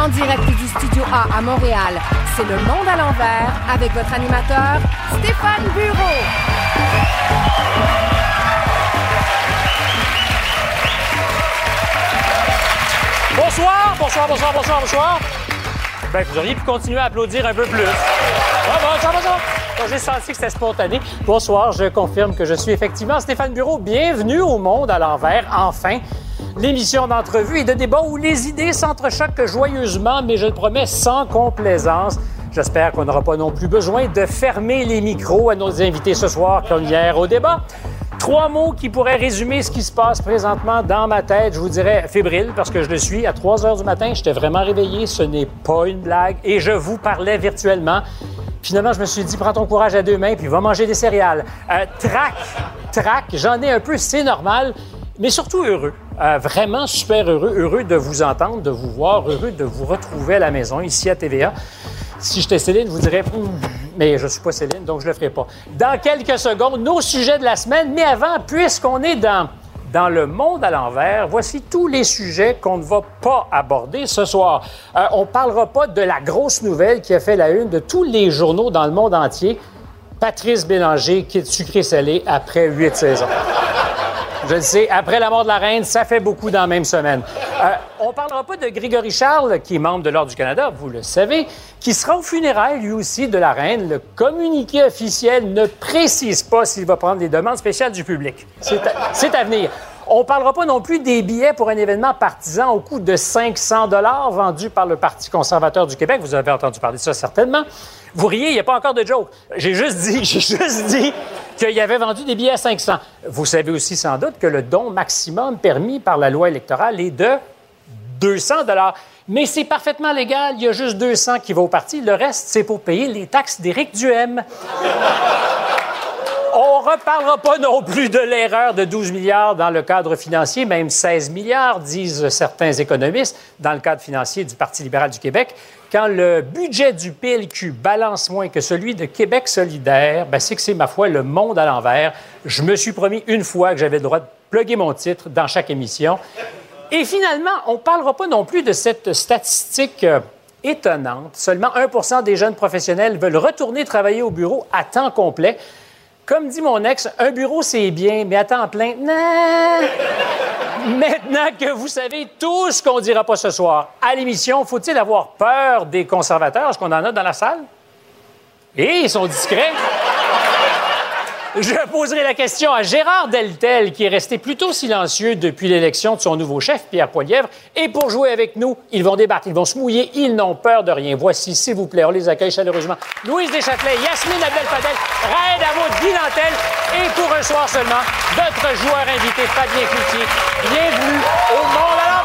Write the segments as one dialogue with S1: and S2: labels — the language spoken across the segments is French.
S1: En direct du Studio A à Montréal, c'est Le Monde à l'envers avec votre animateur, Stéphane Bureau.
S2: Bonsoir, bonsoir, bonsoir, bonsoir, bonsoir. Ben, vous auriez pu continuer à applaudir un peu plus. Ah, bonsoir, bonsoir. Bon, J'ai senti que c'était spontané. Bonsoir, je confirme que je suis effectivement Stéphane Bureau. Bienvenue au Monde à l'envers, enfin. L'émission d'entrevue et de débat où les idées s'entrechoquent joyeusement, mais je le promets sans complaisance. J'espère qu'on n'aura pas non plus besoin de fermer les micros à nos invités ce soir comme hier au débat. Trois mots qui pourraient résumer ce qui se passe présentement dans ma tête. Je vous dirais fébrile parce que je le suis. À 3 heures du matin, j'étais vraiment réveillé. Ce n'est pas une blague. Et je vous parlais virtuellement. Finalement, je me suis dit, prends ton courage à deux mains puis va manger des céréales. Euh, trac, trac, j'en ai un peu, c'est normal, mais surtout heureux. Euh, vraiment super heureux. Heureux de vous entendre, de vous voir, heureux de vous retrouver à la maison, ici à TVA. Si j'étais Céline, je vous dirais, Hum, mais je ne suis pas Céline, donc je ne le ferai pas. Dans quelques secondes, nos sujets de la semaine. Mais avant, puisqu'on est dans, dans le monde à l'envers, voici tous les sujets qu'on ne va pas aborder ce soir. Euh, on ne parlera pas de la grosse nouvelle qui a fait la une de tous les journaux dans le monde entier. Patrice Bélanger quitte sucré-salé après huit saisons. Je le sais, après la mort de la reine, ça fait beaucoup dans la même semaine. Euh, on parlera pas de Grégory Charles, qui est membre de l'Ordre du Canada, vous le savez, qui sera au funérailles, lui aussi, de la reine. Le communiqué officiel ne précise pas s'il va prendre des demandes spéciales du public. C'est à, à venir. On parlera pas non plus des billets pour un événement partisan au coût de 500 dollars vendus par le Parti conservateur du Québec. Vous avez entendu parler de ça certainement. Vous riez, il n'y a pas encore de joke. J'ai juste dit, j'ai juste dit qu'il avait vendu des billets à 500. Vous savez aussi sans doute que le don maximum permis par la loi électorale est de 200 dollars. Mais c'est parfaitement légal. Il y a juste 200 qui va au parti. Le reste, c'est pour payer les taxes d'Éric Duhem. On ne reparlera pas non plus de l'erreur de 12 milliards dans le cadre financier, même 16 milliards, disent certains économistes, dans le cadre financier du Parti libéral du Québec. Quand le budget du PLQ balance moins que celui de Québec solidaire, ben c'est que c'est, ma foi, le monde à l'envers. Je me suis promis une fois que j'avais le droit de plugger mon titre dans chaque émission. Et finalement, on ne parlera pas non plus de cette statistique euh, étonnante. Seulement 1% des jeunes professionnels veulent retourner travailler au bureau à temps complet. Comme dit mon ex, un bureau, c'est bien, mais à temps plein! Maintenant que vous savez tout ce qu'on dira pas ce soir à l'émission, faut-il avoir peur des conservateurs? Est-ce qu'on en a dans la salle? Et ils sont discrets. Je poserai la question à Gérard Deltel, qui est resté plutôt silencieux depuis l'élection de son nouveau chef, Pierre Poilièvre. Et pour jouer avec nous, ils vont débattre, ils vont se mouiller, ils n'ont peur de rien. Voici, s'il vous plaît, on les accueille chaleureusement. Louise Deschâtelet, Yasmine Abdel-Fadel, Raed Avoud, Guy et pour un soir seulement, notre joueur invité, Fabien Cloutier. Bienvenue au Monde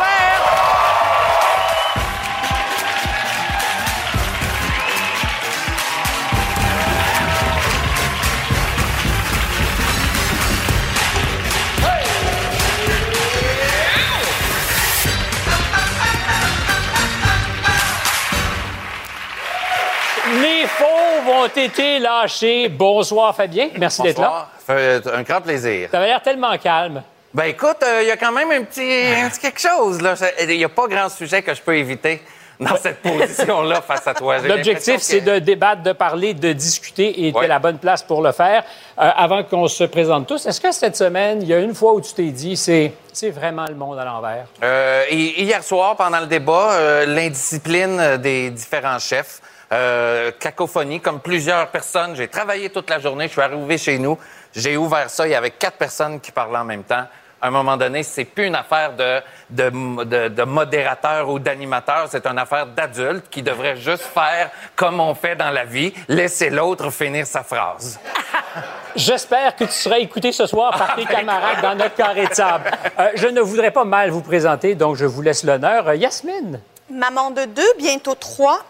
S2: Les faux vont été lâchés. Bonsoir, Fabien. Merci d'être là.
S3: Bonsoir. Ça fait un grand plaisir.
S2: Ça avait l'air tellement calme.
S3: Ben écoute, il y a quand même un petit, un petit quelque chose. Il n'y a pas grand sujet que je peux éviter dans cette position-là face à toi.
S2: L'objectif, c'est de débattre, de parler, de discuter et
S3: Ouais.
S2: c'est la bonne place pour le faire. Euh, avant qu'on se présente tous, est-ce que cette semaine, il y a une fois où tu t'es dit, c'est, c'est vraiment le monde à l'envers?
S3: Euh, hier soir, pendant le débat, euh, l'indiscipline euh, des différents chefs, euh, cacophonie, comme plusieurs personnes. J'ai travaillé toute la journée, je suis arrivé chez nous, j'ai ouvert ça, il y avait quatre personnes qui parlaient en même temps. À un moment donné, c'est plus une affaire de, de, de, de modérateur ou d'animateur, c'est une affaire d'adulte qui devrait juste faire comme on fait dans la vie, laisser l'autre finir sa phrase.
S2: J'espère que tu seras écouté ce soir par tes camarades dans notre carré de sable. Euh, je ne voudrais pas mal vous présenter, donc je vous laisse l'honneur. Euh, Yasmine.
S4: Maman de deux, bientôt trois,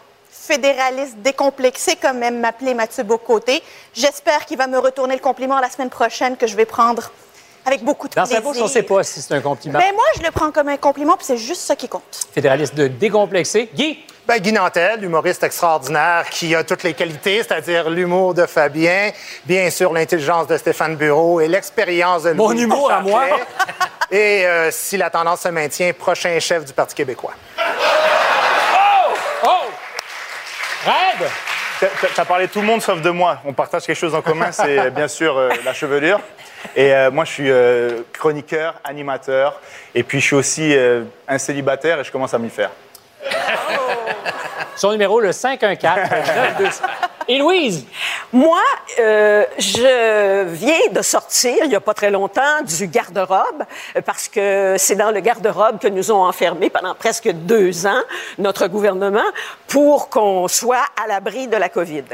S4: fédéraliste décomplexé, comme aime m'appeler Mathieu Bocoté. J'espère qu'il va me retourner le compliment la semaine prochaine que je vais prendre avec beaucoup de
S2: Dans
S4: plaisir.
S2: sa bouche, on ne sait pas si c'est un compliment.
S4: Ben moi, je le prends comme un compliment, puis c'est juste ça qui compte.
S2: Fédéraliste de décomplexé. Guy?
S5: Ben, Guy Nantel, humoriste extraordinaire qui a toutes les qualités, c'est-à-dire l'humour de Fabien, bien sûr l'intelligence de Stéphane Bureau et l'expérience de
S2: Mon
S5: Louis
S2: humour à moi.
S5: Et euh, si la tendance se maintient, prochain chef du Parti québécois.
S2: Red!
S6: Tu as parlé de tout le monde sauf de moi. On partage quelque chose en commun, c'est bien sûr euh, la chevelure. Et euh, moi, je suis euh, chroniqueur, animateur, et puis je suis aussi euh, un célibataire et je commence à m'y faire.
S2: Son numéro, le 514-9200. Et Louise?
S7: Moi, euh, je viens de sortir, il n'y a pas très longtemps, du garde-robe, euh, parce que c'est dans le garde-robe que nous ont enfermés pendant presque deux ans, notre gouvernement, pour qu'on soit à l'abri de la COVID.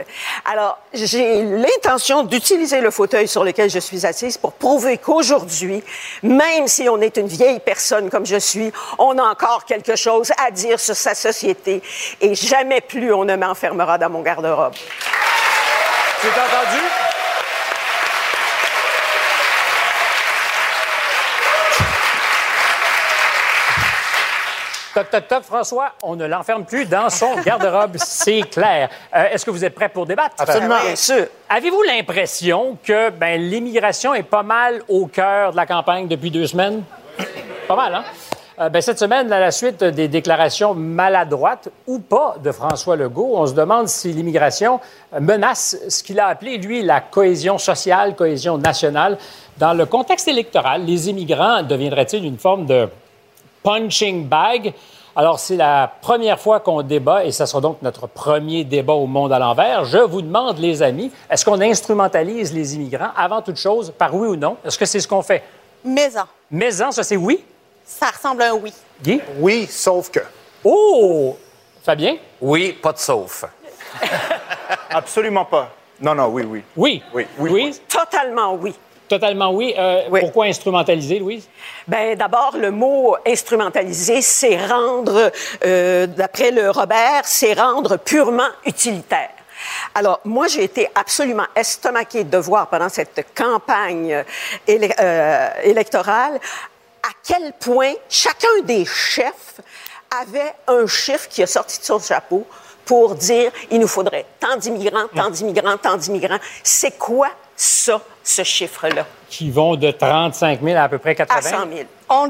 S7: Alors, j'ai l'intention d'utiliser le fauteuil sur lequel je suis assise pour prouver qu'aujourd'hui, même si on est une vieille personne comme je suis, on a encore quelque chose à dire sur sa société et jamais plus on ne m'enfermera dans mon garde-robe.
S2: Tu t'es entendu? Toc, toc, toc, François, on ne l'enferme plus dans son garde-robe, c'est clair. Euh, Est-ce que vous êtes prêts pour débattre?
S5: Absolument.
S7: Bien sûr.
S2: Avez-vous l'impression que ben, l'immigration est pas mal au cœur de la campagne depuis deux semaines? Pas mal, hein? Euh, ben, cette semaine, à la suite des déclarations maladroites ou pas de François Legault, on se demande si l'immigration menace ce qu'il a appelé, lui, la cohésion sociale, cohésion nationale. Dans le contexte électoral, les immigrants deviendraient-ils une forme de punching bag? Alors, c'est la première fois qu'on débat et ça sera donc notre premier débat au monde à l'envers. Je vous demande, les amis, est-ce qu'on instrumentalise les immigrants avant toute chose, par oui ou non? Est-ce que c'est ce qu'on fait?
S4: Maison.
S2: Maison, ça c'est oui?
S4: Ça ressemble à un oui.
S2: Guy?
S5: Oui, sauf que.
S2: Oh! Fabien?
S3: Oui, pas de sauf.
S6: Absolument pas. Non, non, oui, oui.
S2: Oui?
S6: Oui, oui,
S2: Louise?
S7: Totalement oui.
S2: Totalement oui. Euh,
S7: Oui.
S2: Pourquoi instrumentaliser, Louise?
S7: Ben d'abord le mot instrumentaliser, c'est rendre, euh, d'après le Robert, c'est rendre purement utilitaire. Alors moi j'ai été absolument estomaquée de voir pendant cette campagne euh, électorale à quel point chacun des chefs avait un chiffre qui a sorti de son chapeau pour dire il nous faudrait tant d'immigrants, tant d'immigrants, tant d'immigrants. C'est quoi ça, ce chiffre-là?
S2: Qui vont de 35 000 à à peu près 80
S7: À 100 000.
S4: On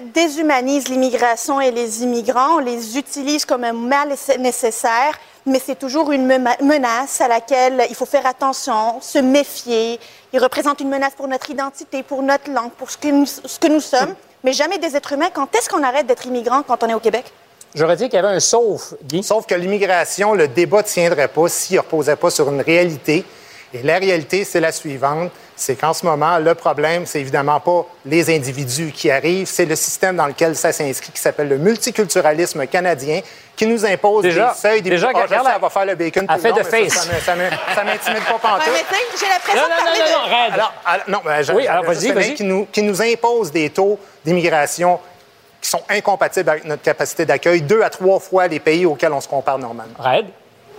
S4: déshumanise l'immigration et les immigrants, on les utilise comme un mal ess- nécessaire, mais c'est toujours une menace à laquelle il faut faire attention, se méfier. Ils représentent une menace pour notre identité, pour notre langue, pour ce que nous, ce que nous sommes, mais jamais des êtres humains. Quand est-ce qu'on arrête d'être immigrant quand on est au Québec?
S2: J'aurais dit qu'il y avait un sauf, Guy.
S5: Sauf que l'immigration, le débat ne tiendrait pas s'il ne reposait pas sur une réalité. Et la réalité, c'est la suivante. C'est qu'en ce moment, le problème, c'est évidemment pas les individus qui arrivent, c'est le système dans lequel ça s'inscrit qui s'appelle le multiculturalisme canadien qui nous impose
S2: Déjà-
S5: des seuils, des
S2: déjà, regarde,
S5: sais, elle va faire le bacon
S2: elle
S5: tout
S2: fait
S5: long,
S2: de face.
S5: Ça, ça, m'intimide pas pantoute.
S4: j'ai l'impression
S2: Non,
S4: de
S2: non,
S4: parler
S2: non,
S4: de...
S2: non, non, Red.
S5: Alors, alors, non, ben, je-
S2: Oui, alors, vas-y, vas-y.
S5: Qui nous, qui nous impose des taux d'immigration qui sont incompatibles avec notre capacité d'accueil, deux à trois fois les pays auxquels on se compare normalement.
S2: Red?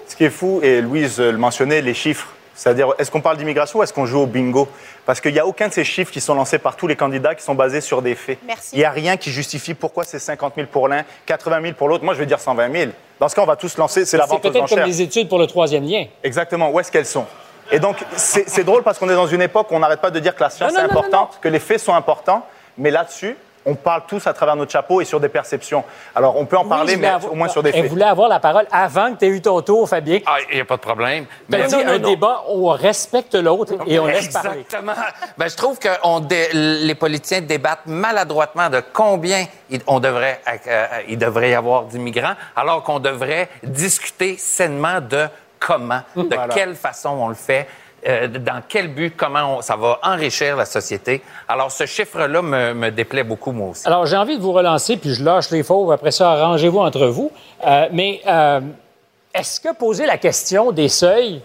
S6: Ce qui est fou, et Louise le mentionnait, les chiffres. C'est-à-dire, est-ce qu'on parle d'immigration ou est-ce qu'on joue au bingo? Parce qu'il n'y a aucun de ces chiffres qui sont lancés par tous les candidats qui sont basés sur des faits.
S4: Merci.
S6: Il n'y a rien qui justifie pourquoi c'est 50 000 pour l'un, 80 000 pour l'autre. Moi, je vais dire 120 000. Dans ce cas, on va tous lancer, c'est la
S2: C'est
S6: vente aux
S2: peut-être comme
S6: enchères.
S2: les études pour le troisième lien.
S6: Exactement, où est-ce qu'elles sont? Et donc, c'est c'est drôle parce qu'on est dans une époque où on n'arrête pas de dire que la science
S2: Non, non,
S6: est
S2: non,
S6: importante, que les faits sont importants, mais là-dessus, on parle tous à travers notre chapeau et sur des perceptions. Alors, on peut en parler, mais
S2: avoir-
S6: au moins sur des
S2: Elle
S6: faits.
S2: voulait avoir la parole avant que tu aies eu ton tour, Fabien?
S3: Ah, il n'y a pas de problème. Mais-
S2: dit un débat où on respecte l'autre et on laisse parler.
S3: Exactement. Ben, je trouve que on dé- les politiciens débattent maladroitement de combien il, on devrait, euh, il devrait y avoir d'immigrants, alors qu'on devrait discuter sainement de comment, de
S6: Voilà.
S3: quelle façon on le fait. Euh, dans quel but, comment on- ça va enrichir la société. Alors, ce chiffre-là me, me déplaît beaucoup, moi aussi.
S2: Alors, j'ai envie de vous relancer, puis je lâche les fauves. Après ça, arrangez-vous entre vous. Euh, mais euh, est-ce que poser la question des seuils,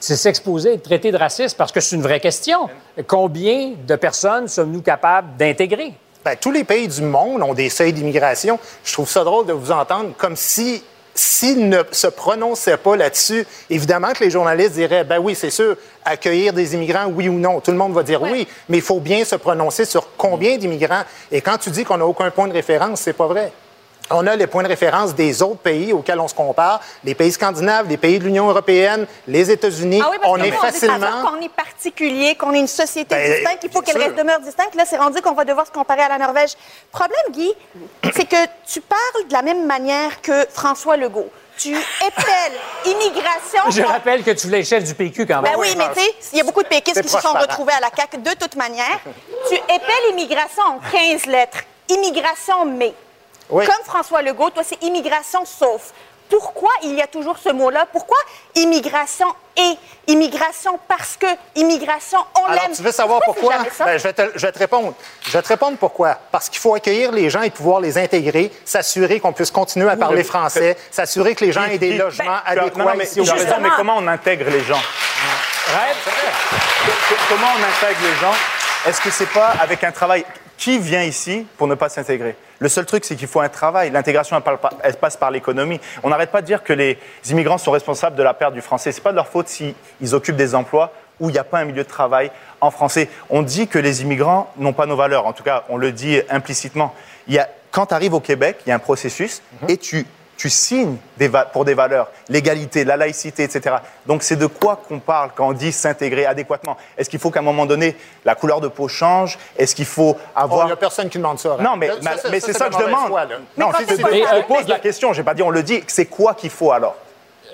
S2: c'est s'exposer et être traité de raciste? Parce que c'est une vraie question? Combien de personnes sommes-nous capables d'intégrer?
S5: Ben, tous les pays du monde ont des seuils d'immigration. Je trouve ça drôle de vous entendre comme si s'ils ne se prononçaient pas là-dessus, évidemment que les journalistes diraient, ben oui, c'est sûr, accueillir des immigrants, oui ou non. Tout le monde va dire oui, mais il faut bien se prononcer sur combien d'immigrants. Et quand tu dis qu'on n'a aucun point de référence, c'est pas vrai. On a les points de référence des autres pays auxquels on se compare, les pays scandinaves, les pays de l'Union européenne, les États-Unis.
S4: Ah oui, parce
S5: on est facilement.
S4: qu'on est particulier, qu'on est une société
S5: Ben,
S4: distincte, il faut qu'elle reste demeure distincte. Là, c'est rendu qu'on va devoir se comparer à la Norvège. Problème, Guy, c'est que tu parles de la même manière que François Legault. tu épelles immigration.
S2: Je rappelle que tu voulais être chef du PQ quand même.
S4: Ben oui, mais tu sais, il y a beaucoup de péquistes qui se sont retrouvés à la CAQ de toute manière. tu épelles immigration en 15 lettres. Immigration mais.
S5: Oui.
S4: Comme François Legault, toi, c'est immigration sauf. Pourquoi il y a toujours ce mot-là? Pourquoi immigration et immigration parce que immigration, on l'aime?
S5: Tu veux savoir pourquoi? Ben, je, vais te, je vais te répondre. Je vais te répondre pourquoi. Parce qu'il faut accueillir les gens et pouvoir les intégrer, s'assurer qu'on puisse continuer à parler français, s'assurer que les gens aient des logements
S6: as-
S5: adéquats
S6: non, non, mais,
S5: ici
S6: mais comment on intègre les gens?
S2: Rêve.
S6: Co- Comment on intègre les gens? Est-ce que c'est pas avec un travail Qui vient ici pour ne pas s'intégrer? Le seul truc, c'est qu'il faut un travail. L'intégration, elle, passe par l'économie. On n'arrête pas de dire que les immigrants sont responsables de la perte du français. C'est pas de leur faute s'ils occupent des emplois où il n'y a pas un milieu de travail en français. On dit que les immigrants n'ont pas nos valeurs. En tout cas, on le dit implicitement. Il y a, quand tu arrives au Québec, il y a un processus et tu, tu signes des pour des valeurs, l'égalité, la laïcité, etc. Donc c'est de quoi qu'on parle quand on dit s'intégrer adéquatement Est-ce qu'il faut qu'à un moment donné, la couleur de peau change? Est-ce qu'il faut
S5: Oh, Il
S6: avoir...
S5: n'y a personne qui demande ça. hein.
S6: non, mais,
S5: Ça,
S6: mais- c'est ça, que je demande.
S5: foi, là.
S6: non, si, je pose la question, j'ai pas dit on le dit. C'est quoi qu'il faut alors?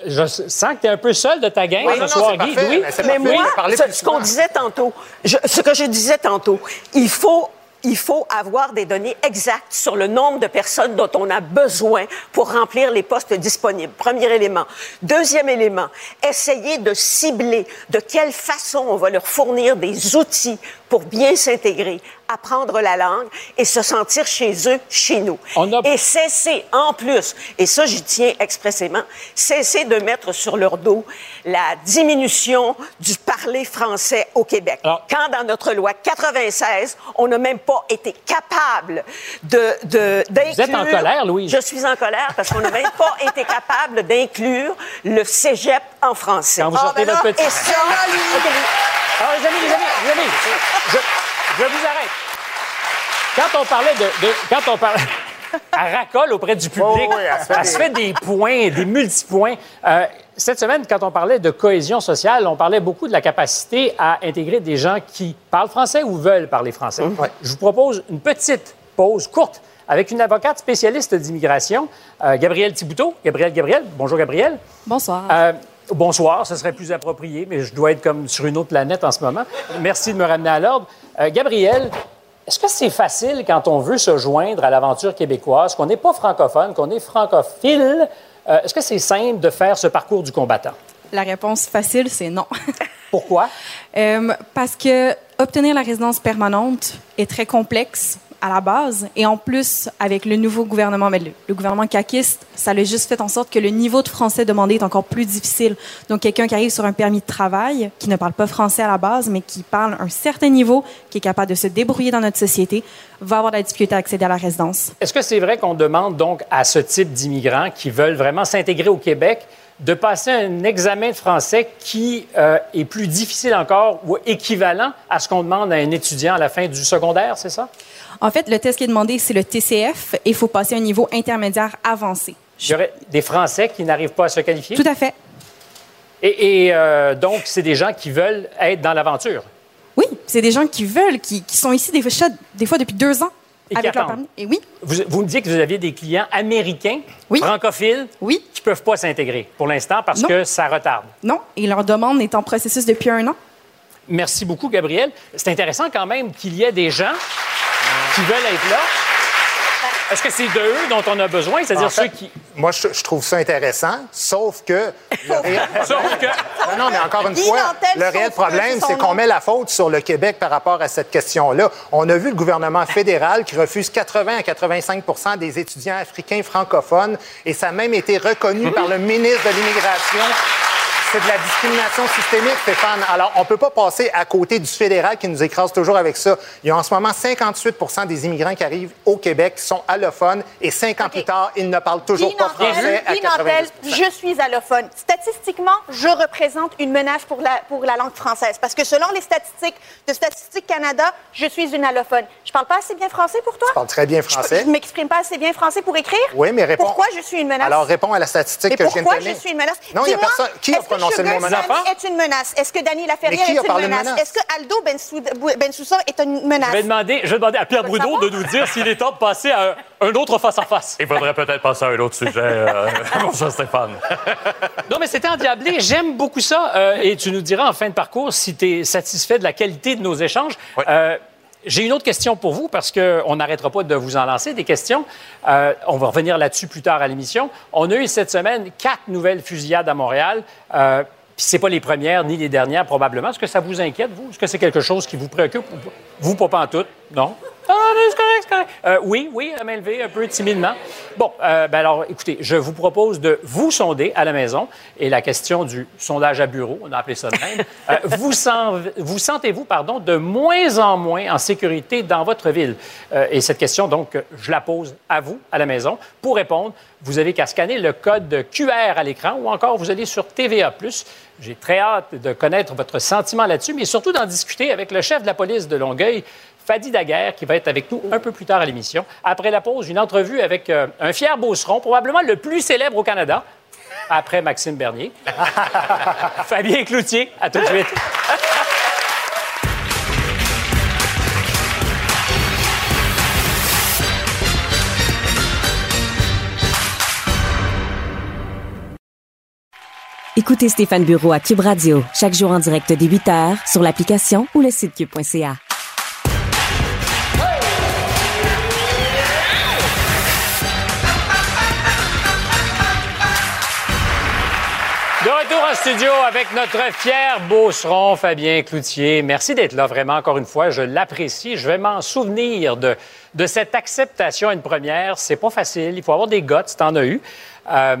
S2: Je sens que tu es un peu seul de ta gang
S5: Oui,
S2: ce
S5: non,
S2: soir, Guy.
S5: parfait,
S2: Oui.
S5: mais
S7: moi, ce, qu'on disait tantôt, je- ce que je disais tantôt, il faut, il faut avoir des données exactes sur le nombre de personnes dont on a besoin pour remplir les postes disponibles. Premier élément. Deuxième élément, essayer de cibler de quelle façon on va leur fournir des outils pour bien s'intégrer, apprendre la langue et se sentir chez eux, chez nous.
S2: On a-
S7: Et cesser, en plus, et ça j'y tiens expressément, cesser de mettre sur leur dos la diminution du parler français au Québec.
S2: Alors-
S7: Quand dans notre loi 96, on n'a même pas été capable de, de, d'inclure...
S2: Vous êtes en colère, Louise.
S7: Je suis en colère parce qu'on n'a même pas été capable d'inclure le cégep en français.
S2: Quand vous
S4: Ah,
S2: sortez
S4: ben
S2: votre petit...
S7: Et ça,
S2: Alors, les amis, les amis, les amis, je, je vous arrête. Quand on parlait de... de- quand on parlait... Elle racole auprès du public.
S5: Oh, oui, elle se fait
S2: elle se fait des points, des multipoints. Euh, cette semaine, quand on parlait de cohésion sociale, on parlait beaucoup de la capacité à intégrer des gens qui parlent français ou veulent parler français. Je vous propose une petite pause courte avec une avocate spécialiste d'immigration, euh, Gabrielle Thibouteau. Gabrielle, Gabrielle. Bonjour, Gabrielle.
S8: Bonsoir.
S2: Euh, bonsoir, ce serait plus approprié, mais je dois être comme sur une autre planète en ce moment. Merci de me ramener à l'ordre. Euh, Gabriel, est-ce que c'est facile quand on veut se joindre à l'aventure québécoise, qu'on n'est pas francophone, qu'on est francophile? euh, est-ce que c'est simple de faire ce parcours du combattant?
S8: La réponse facile, c'est non.
S2: Pourquoi?
S8: Euh, parce que obtenir la résidence permanente est très complexe à la base. Et en plus, avec le nouveau gouvernement, le, gouvernement caquiste, ça a juste fait en sorte que le niveau de français demandé est encore plus difficile. Donc, quelqu'un qui arrive sur un permis de travail, qui ne parle pas français à la base, mais qui parle un certain niveau, qui est capable de se débrouiller dans notre société, va avoir de la difficulté à accéder à la résidence.
S2: Est-ce que c'est vrai qu'on demande donc à ce type d'immigrants qui veulent vraiment s'intégrer au Québec de passer un examen de français qui euh, est plus difficile encore ou équivalent à ce qu'on demande à un étudiant à la fin du secondaire, c'est ça?
S8: En fait, le test qui est demandé, c'est le TCF et il faut passer un niveau intermédiaire avancé.
S2: Il y aurait des Français qui n'arrivent pas à se qualifier?
S8: Tout à fait.
S2: Et, et, euh, donc, c'est des gens qui veulent être dans l'aventure?
S8: Oui, c'est des gens qui veulent, qui, qui sont ici des fois, des fois depuis deux ans
S2: Et
S8: avec leur permis. Et oui,
S2: Vous, vous me dites que vous aviez des clients américains,
S8: Oui.
S2: francophiles,
S8: Oui.
S2: qui ne peuvent pas s'intégrer pour l'instant parce
S8: Non.
S2: que ça retarde.
S8: non, et leur demande est en processus depuis un an.
S2: Merci beaucoup, Gabriel. C'est intéressant quand même qu'il y ait des gens qui veulent être là. Est-ce que c'est de eux dont on a besoin, c'est-à-dire
S5: En fait,
S2: ceux qui...
S5: Moi, je, je trouve ça intéressant, sauf que le réel,
S2: Sauf que...
S5: non, non, mais encore une fois, le réel problème,
S4: c'est
S5: qu'on met la faute sur le Québec par rapport à cette question-là. On a vu le gouvernement fédéral qui refuse 80 à 85 des étudiants africains francophones, et ça a même été reconnu par le ministre de l'Immigration. C'est de la discrimination systémique, Stéphane. Alors, on ne peut pas passer à côté du fédéral qui nous écrase toujours avec ça. Il y a en ce moment 58% des immigrants qui arrivent au Québec qui sont allophones et cinq ans
S4: OK.
S5: plus tard, ils ne parlent toujours
S4: Guy
S5: pas
S4: Nantel,
S5: français à
S4: Guy Nantel,
S5: 90
S4: je suis allophone. Statistiquement, je représente une menace pour la, pour la langue française. Parce que selon les statistiques de Statistique Canada, je suis une allophone. Je parle pas assez bien français pour toi?
S5: Je parle très bien français.
S4: Je, ne m'exprime pas assez bien français pour écrire?
S5: Oui, mais réponds.
S4: Pourquoi je suis une menace?
S5: Alors, réponds à la statistique que je viens de
S4: pourquoi je suis une menace?
S5: Non, il n'y a personne. Qui a prononcé menace.
S4: Sammy est une menace. Est-ce que Dany Laferrière est
S5: a
S4: une menace?
S5: menace?
S4: Est-ce que Aldo Bensou- Bensoussa est une menace?
S2: Je vais demander, je vais demander à Pierre Brudeau de nous dire s'il est temps de passer à un, un autre face-à-face.
S9: Il faudrait peut-être passer à un autre sujet. euh, Bonjour, Stéphane.
S2: Non, mais c'était endiablé. J'aime beaucoup ça. Euh, et tu nous diras en fin de parcours si tu es satisfait de la qualité de nos échanges.
S3: Oui.
S2: Euh, j'ai une autre question pour vous parce qu'on n'arrêtera pas de vous en lancer des questions. Euh, on va revenir là-dessus plus tard à l'émission. On a eu cette semaine quatre nouvelles fusillades à Montréal. Euh, puis c'est pas les premières ni les dernières probablement. Est-ce que ça vous inquiète, vous? Est-ce que c'est quelque chose qui vous préoccupe? Vous, pas en tout? Non? Ah, non, c'est correct, c'est correct. Euh, oui, oui, à main levée, un peu timidement. Bon, euh, ben alors, écoutez, je vous propose de vous sonder à la maison. Et la question du sondage à bureau, on a appelé ça de même. Euh, vous, sen- vous sentez-vous, pardon, de moins en moins en sécurité dans votre ville? Euh, et cette question, donc, je la pose à vous, à la maison. Pour répondre, vous avez qu'à scanner le code QR à l'écran ou encore vous allez sur TVA+. J'ai très hâte de connaître votre sentiment là-dessus, mais surtout d'en discuter avec le chef de la police de Longueuil, Fadi Daguerre, qui va être avec nous un peu plus tard à l'émission. Après la pause, une entrevue avec euh, un fier beauceron, probablement le plus célèbre au Canada, après Maxime Bernier. Fabien Cloutier, à tout de suite.
S10: Écoutez Stéphane Bureau à Cube Radio, chaque jour en direct dès 8h sur l'application ou le site cube.ca.
S2: retour en studio avec notre fier beauceron, Fabien Cloutier. Merci d'être là, vraiment, encore une fois. Je l'apprécie. Je vais m'en souvenir de, de cette acceptation à une première. C'est pas facile. Il faut avoir des guts, tu en as eu. Euh,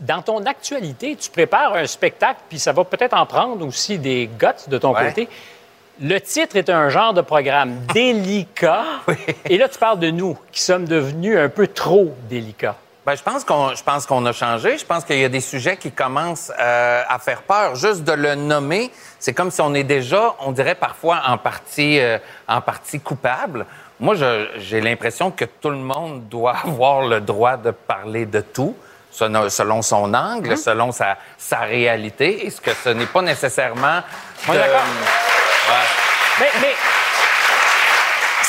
S2: dans ton actualité, tu prépares un spectacle, puis ça va peut-être en prendre aussi des guts de ton
S3: Ouais.
S2: côté. Le titre est un genre de programme délicat. Et là, tu parles de nous, qui sommes devenus un peu trop délicats.
S3: Ben, je pense qu'on, je pense qu'on a changé. Je pense qu'il y a des sujets qui commencent euh, à faire peur. Juste de le nommer, c'est comme si on est déjà, on dirait parfois en partie, euh, en partie coupable. Moi, je- j'ai l'impression que tout le monde doit avoir le droit de parler de tout, selon son angle, selon sa, sa réalité, et ce que ce n'est pas nécessairement. De-
S2: d'accord.
S3: Ouais.
S2: Mais, mais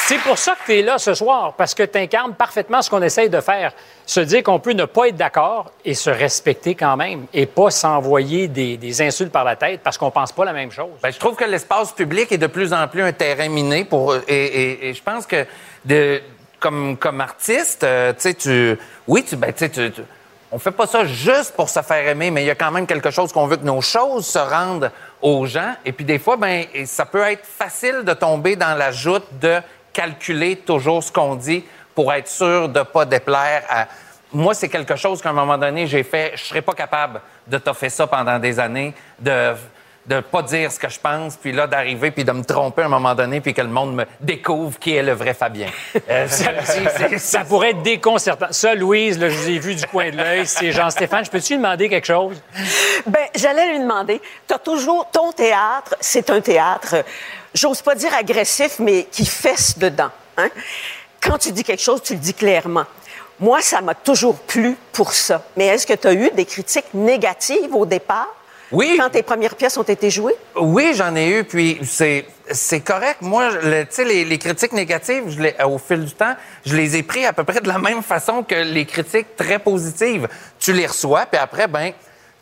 S2: c'est pour ça que tu es là ce soir, parce que tu incarnes parfaitement ce qu'on essaye de faire. Se dire qu'on peut ne pas être d'accord et se respecter quand même, et pas s'envoyer des, des insultes par la tête parce qu'on pense pas la même chose.
S3: Ben, je trouve que l'espace public est de plus en plus un terrain miné pour et, et- je pense que de comme comme artiste, euh, tu sais tu oui tu ben tu tu, on fait pas ça juste pour se faire aimer, mais il y a quand même quelque chose qu'on veut que nos choses se rendent aux gens et puis des fois ben ça peut être facile de tomber dans la joute de calculer toujours ce qu'on dit pour être sûr de pas déplaire à moi, c'est quelque chose qu'à un moment donné, j'ai fait. Je serais pas capable de t'offrir ça pendant des années, de de pas dire ce que je pense, puis là, d'arriver, puis de me tromper à un moment donné, puis que le monde me découvre qui est le vrai Fabien. Euh, ça, c'est- c'est-
S2: Ça pourrait être déconcertant. Ça, Louise, là, je vous ai vu du coin de l'œil, c'est Jean-Stéphane. Je peux-tu lui demander quelque chose?
S7: Ben, j'allais lui demander. T'as toujours ton théâtre, c'est un théâtre, j'ose pas dire agressif, mais qui fesse dedans. Hein? Quand tu dis quelque chose, tu le dis clairement. Moi, ça m'a toujours plu pour ça. Mais est-ce que tu as eu des critiques négatives au départ?
S3: Oui.
S7: Quand tes premières pièces ont été jouées?
S3: Oui, j'en ai eu, puis c'est c'est correct. Moi, le- tu sais, les, les critiques négatives, je les- au fil du temps, je les ai pris à peu près de la même façon que les critiques très positives. Tu les reçois, puis après, ben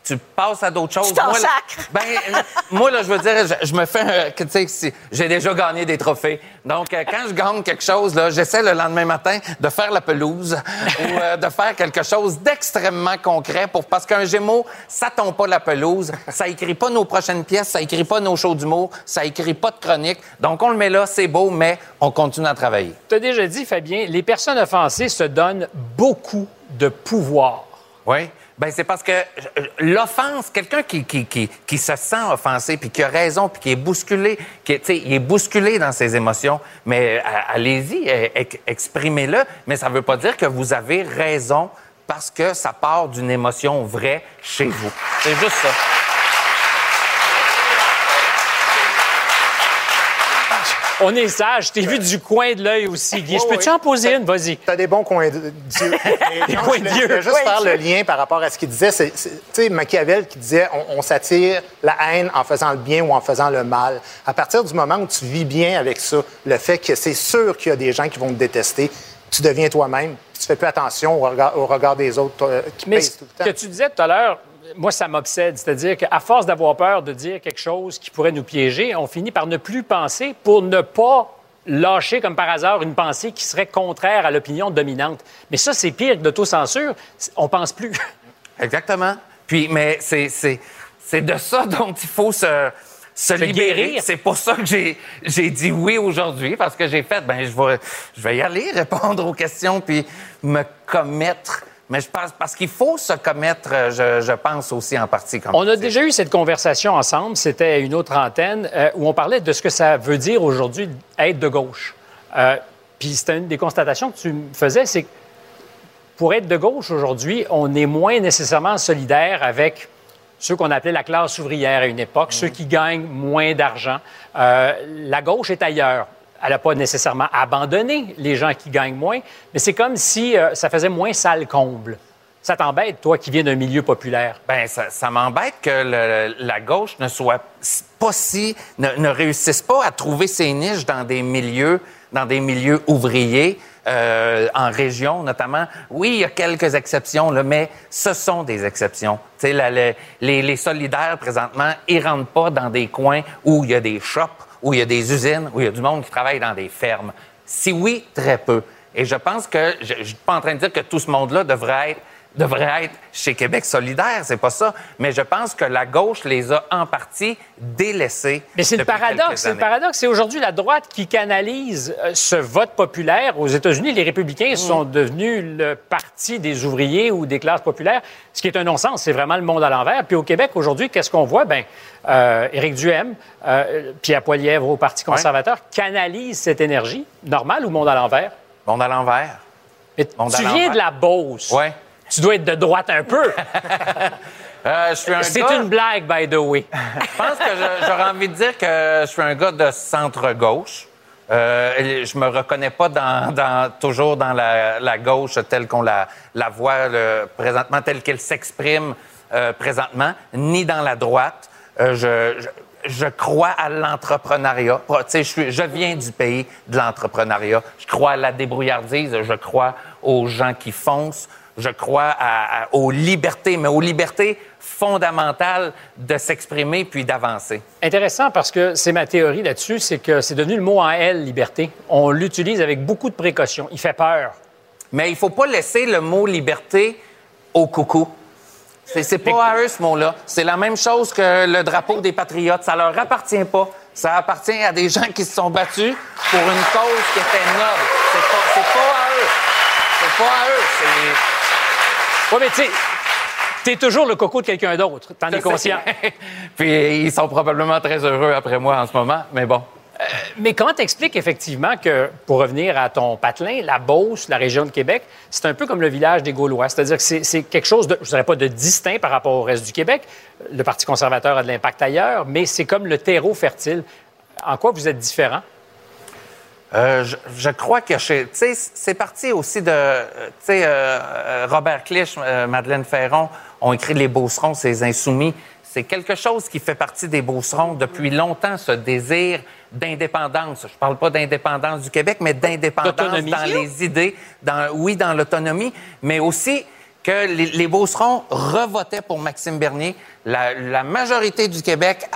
S3: tu passes à d'autres choses.
S7: Tu t'en
S3: Moi, là-. Ben, euh, moi, là, je veux dire, je, je me fais, un- que, tu sais, si- j'ai déjà gagné des trophées. Donc, euh, quand je gagne quelque chose, là, j'essaie le lendemain matin de faire la pelouse ou euh, de faire quelque chose d'extrêmement concret pour, parce qu'un Gémeaux, ça tombe pas la pelouse, ça écrit pas nos prochaines pièces, ça écrit pas nos shows d'humour, ça écrit pas de chronique. Donc, on le met là, c'est beau, mais on continue à travailler.
S2: Tu as déjà dit, Fabien, les personnes offensées se donnent beaucoup de pouvoir.
S3: Oui. Ben c'est parce que euh, l'offense, quelqu'un qui, qui, qui, se sent offensé, puis qui a raison, puis qui est bousculé, qui il est bousculé dans ses émotions, mais euh, allez-y, euh, ex- exprimez-le, mais ça ne veut pas dire que vous avez raison parce que ça part d'une émotion vraie chez vous. C'est juste ça.
S2: On est sage. Je t'ai vu du coin de l'œil aussi, Guy. Je peux-tu en poser une? Vas-y.
S5: Tu as des bons coins de Dieu. Non,
S2: coins
S5: je
S2: de Dieu.
S5: Je voulais juste faire le lien par rapport à ce qu'il disait. Tu sais, Machiavel qui disait on, on s'attire la haine en faisant le bien ou en faisant le mal. À partir du moment où tu vis bien avec ça, le fait que c'est sûr qu'il y a des gens qui vont te détester, tu deviens toi-même. Tu fais plus attention au regard, au regard des autres euh, qui
S2: Mais
S5: pèsent
S2: ce
S5: tout le
S2: que
S5: temps.
S2: tu disais tout à l'heure, moi, ça m'obsède. C'est-à-dire qu'à force d'avoir peur de dire quelque chose qui pourrait nous piéger, on finit par ne plus penser pour ne pas lâcher comme par hasard une pensée qui serait contraire à l'opinion dominante. Mais ça, c'est pire que l'autocensure. On pense plus.
S3: Exactement. Puis, mais c'est, c'est, c'est de ça dont il faut se, se libérer.
S2: guérir.
S3: C'est pour ça que j'ai, j'ai dit oui aujourd'hui, parce que j'ai fait, ben je vais, je vais y aller, répondre aux questions, puis me commettre. Mais je pense, parce qu'il faut se commettre, euh, je, je pense aussi en partie. Comme
S2: On a déjà eu cette conversation ensemble, c'était une autre antenne, euh, où on parlait de ce que ça veut dire aujourd'hui être de gauche. Euh, Puis c'était une des constatations que tu me faisais, c'est que pour être de gauche aujourd'hui, on est moins nécessairement solidaire avec ceux qu'on appelait la classe ouvrière à une époque, ceux qui gagnent moins d'argent. Euh, la gauche est ailleurs. Elle n'a pas nécessairement abandonné les gens qui gagnent moins, mais c'est comme si euh, ça faisait moins sale comble. Ça t'embête, toi, qui viens d'un milieu populaire?
S3: Ben, ça, m'embête que la gauche ne soit pas si, ne, ne réussisse pas à trouver ses niches dans des milieux, dans des milieux ouvriers, euh, en région notamment. Oui, il y a quelques exceptions, mais ce sont des exceptions. La- les, les solidaires présentement, ils rentrent pas dans des coins où il y a des shops, où il y a des usines, où il y a du monde qui travaille dans des fermes. Si oui, très peu. Et je pense que je ne suis pas en train de dire que tout ce monde-là devrait être devrait être chez Québec solidaire, c'est pas ça. Mais je pense que la gauche les a en partie délaissés.
S2: Mais c'est le paradoxe. C'est le paradoxe. C'est aujourd'hui la droite qui canalise euh, ce vote populaire. Aux États-Unis, les républicains sont devenus le parti des ouvriers ou des classes populaires, ce qui est un non-sens. C'est vraiment le monde à l'envers. Puis au Québec, aujourd'hui, qu'est-ce qu'on voit? Ben, euh, Éric Duhem, euh, Pierre Poilièvre au Parti conservateur canalise cette énergie. Normal ou monde à l'envers?
S3: Monde à l'envers.
S2: Tu viens de la Beauce.
S3: Ouais.
S2: Tu dois être de droite un peu.
S3: Euh, un
S2: C'est
S3: gars-
S2: une blague, by the way.
S3: Je pense que j'aurais envie de dire que je suis un gars de centre-gauche. Euh, je me reconnais pas dans, dans- toujours dans la, la gauche telle qu'on la, la voit le- présentement, telle qu'elle s'exprime euh, présentement, ni dans la droite. Euh, je, je, je crois à l'entrepreneuriat. Je, suis- je viens du pays de l'entrepreneuriat. Je crois à la débrouillardise. Je crois aux gens qui foncent. Je crois à- à- aux libertés, mais aux libertés fondamentales de s'exprimer puis d'avancer.
S2: Intéressant parce que c'est ma théorie là-dessus, c'est que c'est devenu le mot en L, liberté. On l'utilise avec beaucoup de précaution. Il fait peur.
S3: Mais il faut pas laisser le mot liberté au coucou. C'est, pas à eux, ce mot-là. C'est la même chose que le drapeau des patriotes. Ça leur appartient pas. Ça appartient à des gens qui se sont battus pour une cause qui était noble. C'est pas, pas à eux. C'est pas à eux. C'est...
S2: Oui, mais tu sais, t'es toujours le coco de quelqu'un d'autre. T'en es conscient.
S3: Puis ils sont probablement très heureux après moi en ce moment, mais bon.
S2: Mais comment t'expliques effectivement que, pour revenir à ton patelin, la Beauce, la région de Québec, c'est un peu comme le village des Gaulois? C'est-à-dire que c'est, c'est quelque chose de, je dirais pas de distinct par rapport au reste du Québec. Le Parti conservateur a de l'impact ailleurs, mais c'est comme le terreau fertile. En quoi vous êtes différent?
S3: Euh, je, je crois que chez, tu sais, c'est parti aussi de, euh, tu sais, euh, Robert Clich, euh, Madeleine Ferron ont écrit Les Beaucerons, ces insoumis. C'est quelque chose qui fait partie des Beaucerons depuis longtemps, ce désir d'indépendance. Je parle pas d'indépendance du Québec, mais d'indépendance dans les idées, dans, oui, dans l'autonomie, mais aussi que les, les Beaucerons revotaient pour Maxime Bernier. La, la majorité du Québec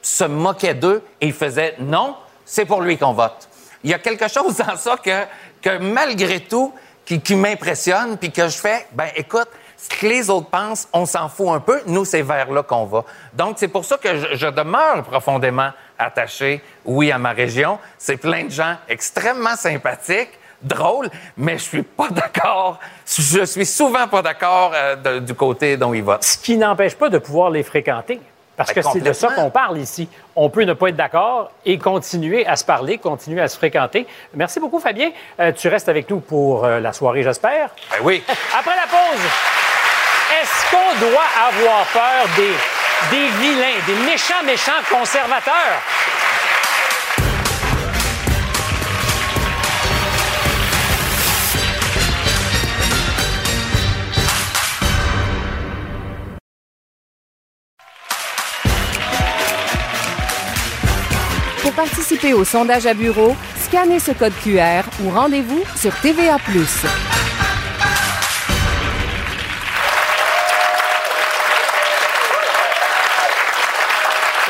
S3: se moquait d'eux et ils faisaient non, c'est pour lui qu'on vote. Il y a quelque chose dans ça que, que malgré tout, qui, m'impressionne, puis que je fais, ben écoute, ce que les autres pensent, on s'en fout un peu. Nous, c'est vers là qu'on va. Donc, c'est pour ça que je, demeure profondément attaché, oui, à ma région. C'est plein de gens extrêmement sympathiques, drôles, mais je suis pas d'accord. Je suis souvent pas d'accord euh, du côté dont ils votent.
S2: Ce qui n'empêche pas de pouvoir les fréquenter. Parce que c'est de ça qu'on parle ici. On peut ne pas être d'accord et continuer à se parler, continuer à se fréquenter. Merci beaucoup, Fabien. Euh, tu restes avec nous pour euh, la soirée, j'espère.
S3: Ben oui.
S2: Après la pause, est-ce qu'on doit avoir peur des, des vilains, des méchants, méchants conservateurs?
S1: Participer au sondage à bureau, scannez ce code QR ou rendez-vous sur TVA.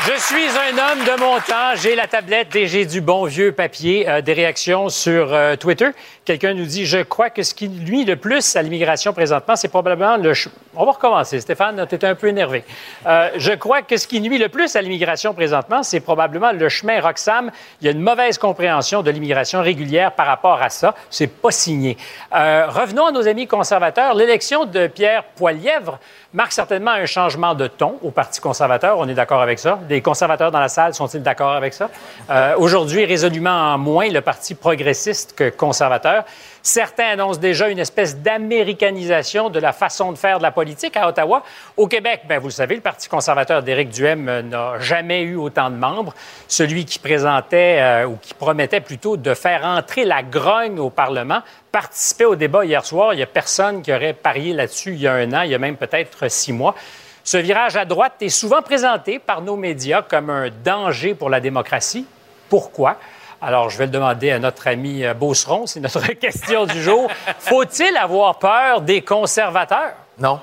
S2: Je suis un homme de mon temps. J'ai la tablette et j'ai du bon vieux papier. Euh, des réactions sur euh, Twitter. Quelqu'un nous dit Je crois que ce qui nuit le plus à l'immigration présentement, c'est probablement le. On va recommencer. Stéphane, tu étais un peu énervé. Euh, je crois que ce qui nuit le plus à l'immigration présentement, c'est probablement le chemin Roxham. Il y a une mauvaise compréhension de l'immigration régulière par rapport à ça. C'est pas signé. Revenons à nos amis conservateurs. L'élection de Pierre Poilièvre marque certainement un changement de ton au Parti conservateur. On est d'accord avec ça. Les conservateurs dans la salle sont-ils d'accord avec ça? Euh, Aujourd'hui, résolument en moins le Parti progressiste que conservateur. Certains annoncent déjà une espèce d'américanisation de la façon de faire de la politique à Ottawa. Au Québec, ben, vous le savez, le Parti conservateur d'Éric Duhem euh, n'a jamais eu autant de membres. Celui qui présentait, euh, ou qui promettait plutôt de faire entrer la grogne au Parlement, participait au débat hier soir. Il n'y a personne qui aurait parié là-dessus il y a un an, il y a même peut-être six mois. Ce virage à droite est souvent présenté par nos médias comme un danger pour la démocratie. Pourquoi? Alors, je vais le demander à notre ami euh, Beauceron, c'est notre question du jour. Faut-il avoir peur des conservateurs?
S3: Non.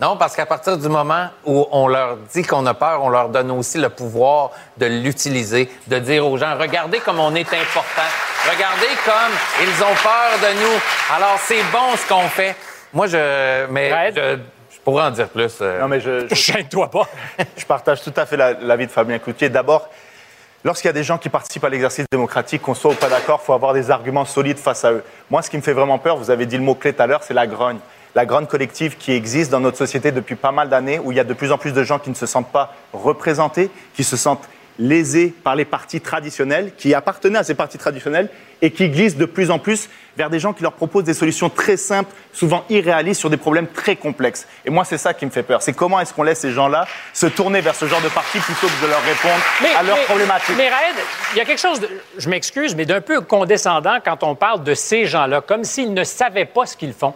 S3: Non, parce qu'à partir du moment où on leur dit qu'on a peur, on leur donne aussi le pouvoir de l'utiliser, de dire aux gens, regardez comme on est important, regardez comme ils ont peur de nous. Alors, c'est bon ce qu'on fait. Moi, je... Mais je, je pourrais en dire plus. euh.
S6: Non, mais je, je,
S2: Gêne-toi pas.
S6: je partage tout à fait la- l'avis de Fabien Cloutier. D'abord, lorsqu'il y a des gens qui participent à l'exercice démocratique, qu'on soit ou pas d'accord, il faut avoir des arguments solides face à eux. Moi, ce qui me fait vraiment peur, vous avez dit le mot-clé tout à l'heure, c'est la grogne. La grogne collective qui existe dans notre société depuis pas mal d'années, où il y a de plus en plus de gens qui ne se sentent pas représentés, qui se sentent lésés par les partis traditionnels, qui appartenaient à ces partis traditionnels, et qui glissent de plus en plus vers des gens qui leur proposent des solutions très simples, souvent irréalistes, sur des problèmes très complexes. Et moi, c'est ça qui me fait peur. C'est comment est-ce qu'on laisse ces gens-là se tourner vers ce genre de parti plutôt que de leur répondre à leurs problématiques.
S2: Mais Raed, il y a quelque chose, de, je m'excuse, mais d'un peu condescendant quand on parle de ces gens-là, comme s'ils ne savaient pas ce qu'ils font.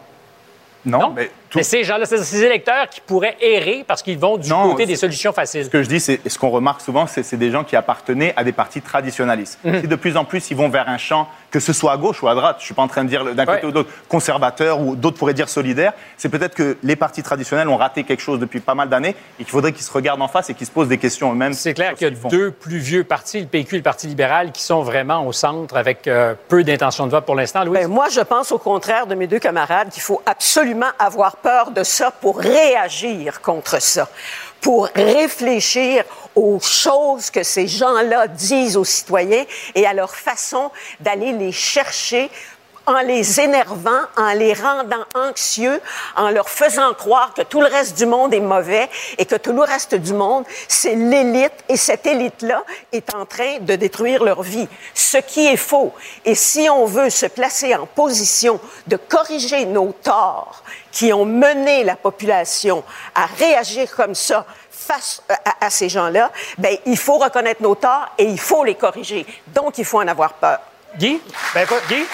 S6: Non, mais tout-
S2: Mais ces gens-là, c'est ces électeurs qui pourraient errer parce qu'ils vont du
S6: Non,
S2: côté des solutions faciles.
S6: Ce que je dis, c'est et ce qu'on remarque souvent, c'est c'est des gens qui appartenaient à des partis traditionnalistes. Si de plus en plus ils vont vers un champ, que ce soit à gauche ou à droite, je suis pas en train de dire d'un côté ou de l'autre, conservateur ou d'autres pourraient dire solidaire, c'est peut-être que les partis traditionnels ont raté quelque chose depuis pas mal d'années et qu'il faudrait qu'ils se regardent en face et qu'ils se posent des questions eux-mêmes.
S2: C'est clair qu'il y a deux plus vieux partis, le PQ et le Parti libéral, qui sont vraiment au centre avec euh, peu d'intention de vote pour l'instant. Louis?
S7: Ben, moi, je pense au contraire de mes deux camarades qu'il faut absolument avoir peur de ça pour réagir contre ça, pour réfléchir aux choses que ces gens-là disent aux citoyens et à leur façon d'aller les chercher en les énervant, en les rendant anxieux, en leur faisant croire que tout le reste du monde est mauvais et que tout le reste du monde, c'est l'élite et cette élite-là est en train de détruire leur vie. Ce qui est faux. Et si on veut se placer en position de corriger nos torts qui ont mené la population à réagir comme ça face à, à ces gens-là, ben, il faut reconnaître nos torts et il faut les corriger. Donc, il faut en avoir peur.
S2: Guy?
S5: Ben,
S2: Guy?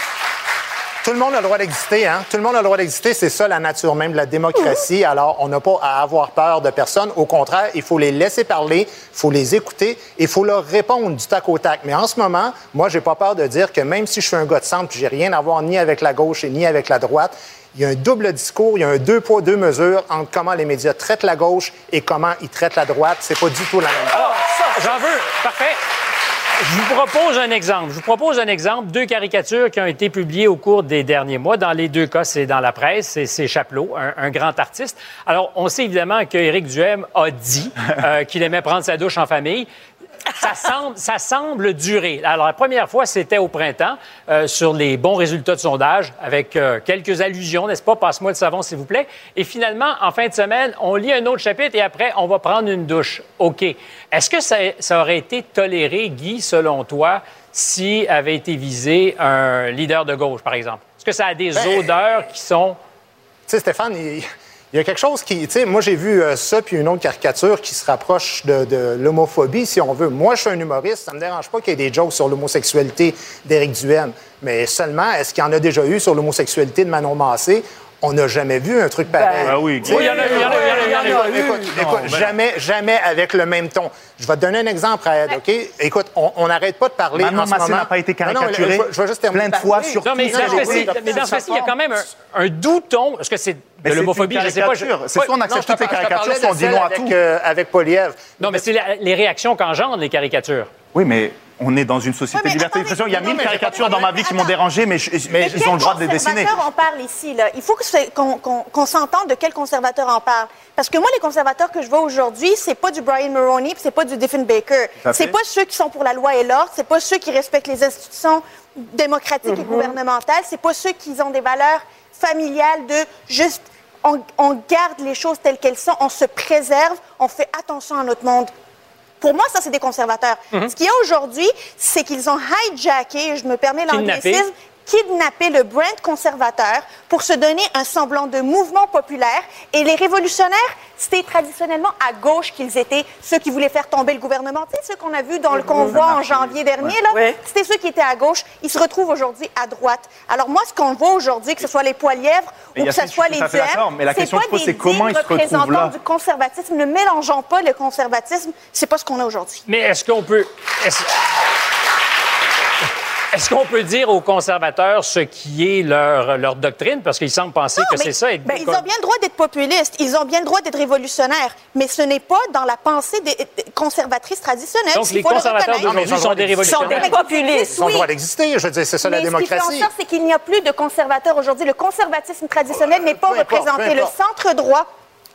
S5: Tout le monde a le droit d'exister, hein? Tout le monde a le droit d'exister, c'est ça la nature même de la démocratie. Alors, on n'a pas à avoir peur de personne. Au contraire, il faut les laisser parler, il faut les écouter et il faut leur répondre du tac au tac. Mais en ce moment, moi, j'ai pas peur de dire que même si je suis un gars de centre, puis j'ai rien à voir ni avec la gauche et ni avec la droite, il y a un double discours, il y a un deux poids, deux mesures entre comment les médias traitent la gauche et comment ils traitent la droite. C'est pas du tout la même chose.
S2: Alors, j'en veux. Parfait. Je vous propose un exemple. Je vous propose un exemple. Deux caricatures qui ont été publiées au cours des derniers mois. Dans les deux cas, c'est dans la presse. C'est- Chapelot, un, un grand artiste. Alors, on sait évidemment qu'Éric Duhem a dit euh, qu'il aimait prendre sa douche en famille. Ça semble, ça semble durer. Alors, la première fois, c'était au printemps, euh, sur les bons résultats de sondage, avec euh, quelques allusions, n'est-ce pas? Passe-moi le savon, s'il vous plaît. Et finalement, en fin de semaine, on lit un autre chapitre et après, on va prendre une douche. OK. Est-ce que ça, ça aurait été toléré, Guy, selon toi, si avait été visé un leader de gauche, par exemple? Est-ce que ça a des
S5: Ben,
S2: odeurs qui sont...
S5: Tu sais, Stéphane, il, il y a quelque chose qui. Moi, j'ai vu euh, ça, puis une autre caricature qui se rapproche de, de l'homophobie, si on veut. Moi, je suis un humoriste, ça me dérange pas qu'il y ait des jokes sur l'homosexualité d'Éric Duhem. Mais seulement, est-ce qu'il y en a déjà eu sur l'homosexualité de Manon Massé? On n'a jamais vu un truc pareil.
S6: Ah oui,
S2: il y en a il y en a.
S5: Écoute,
S6: ben
S5: jamais, jamais avec le même ton. Je vais te donner un exemple, Raed, OK? Écoute, on n'arrête pas de parler
S6: Manon
S5: en ce moment...
S6: n'a pas été
S5: Non, non,
S6: caricaturé
S5: je vais- juste terminer
S6: plein de fois sur
S2: Non, mais dans ce cas-ci, il y a quand même un, doux ton. Est-ce que c'est de l'homophobie? Je sais pas. je-.
S6: C'est soit on accepte toutes les caricatures, soit on dit non à
S5: avec,
S6: tout.
S5: euh, avec Poliev.
S2: Non, mais c'est les réactions qu'engendrent les caricatures.
S6: Oui, mais on est dans une société de liberté d'expression. Il y a mille caricatures dans ma vie qui m'ont dérangé, mais, je- mais ils ont le droit de les dessiner.
S4: conservateur on parle ici? Là? Il faut qu'on s'entende de quel conservateur on parle. Parce que moi, les conservateurs que je vois aujourd'hui, c'est pas du Brian Mulroney, c'est pas du
S6: à
S4: C'est pas ceux qui sont pour la loi et l'ordre, c'est pas ceux qui respectent les institutions démocratiques et gouvernementales, c'est pas ceux qui ont des valeurs familiales de juste on, on garde les choses telles qu'elles sont, on se préserve, on fait attention à notre monde. Pour moi, ça, c'est des conservateurs. Ce qu'il y a aujourd'hui, c'est qu'ils ont hijacké, je me permets l'anglicisme, kidnapper le brand conservateur pour se donner un semblant de mouvement populaire. Et les révolutionnaires, c'était traditionnellement à gauche qu'ils étaient, ceux qui voulaient faire tomber le gouvernement. Tu sais, ceux qu'on a vus dans le convoi en janvier dernier, là,
S7: Ouais.
S4: c'était ceux qui étaient à gauche. Ils se retrouvent aujourd'hui à droite. Alors moi, ce qu'on voit aujourd'hui, que ce soit les poilièvres ou que ce soit les
S6: mais la
S4: c'est
S6: question
S4: pas
S6: que je pose,
S4: des
S6: c'est comment ils se retrouvent
S4: représentants
S6: là
S4: du conservatisme. Ne mélangeons pas le conservatisme. C'est pas ce qu'on a aujourd'hui.
S2: Mais est-ce qu'on peut. Est-ce qu'on peut dire aux conservateurs ce qui est leur, leur doctrine? Parce qu'ils semblent penser
S4: Non,
S2: que c'est ça. être-
S4: ben, ils ont bien le droit d'être populistes, ils ont bien le droit d'être révolutionnaires, mais ce n'est pas dans la pensée des des conservatrices traditionnelles.
S2: Donc, les
S4: le
S2: conservateurs
S4: reconnaître.
S2: d'aujourd'hui sont des
S7: Ils sont
S2: révolutionnaires.
S7: des populistes.
S5: Ils ont le droit d'exister. Je veux dire, c'est ça la
S4: Mais ce qui fait en
S5: démocratie.
S4: sorte, c'est qu'il n'y a plus de conservateurs aujourd'hui. Le conservatisme traditionnel n'est pas représenté. Le
S5: importe.
S4: centre-droit,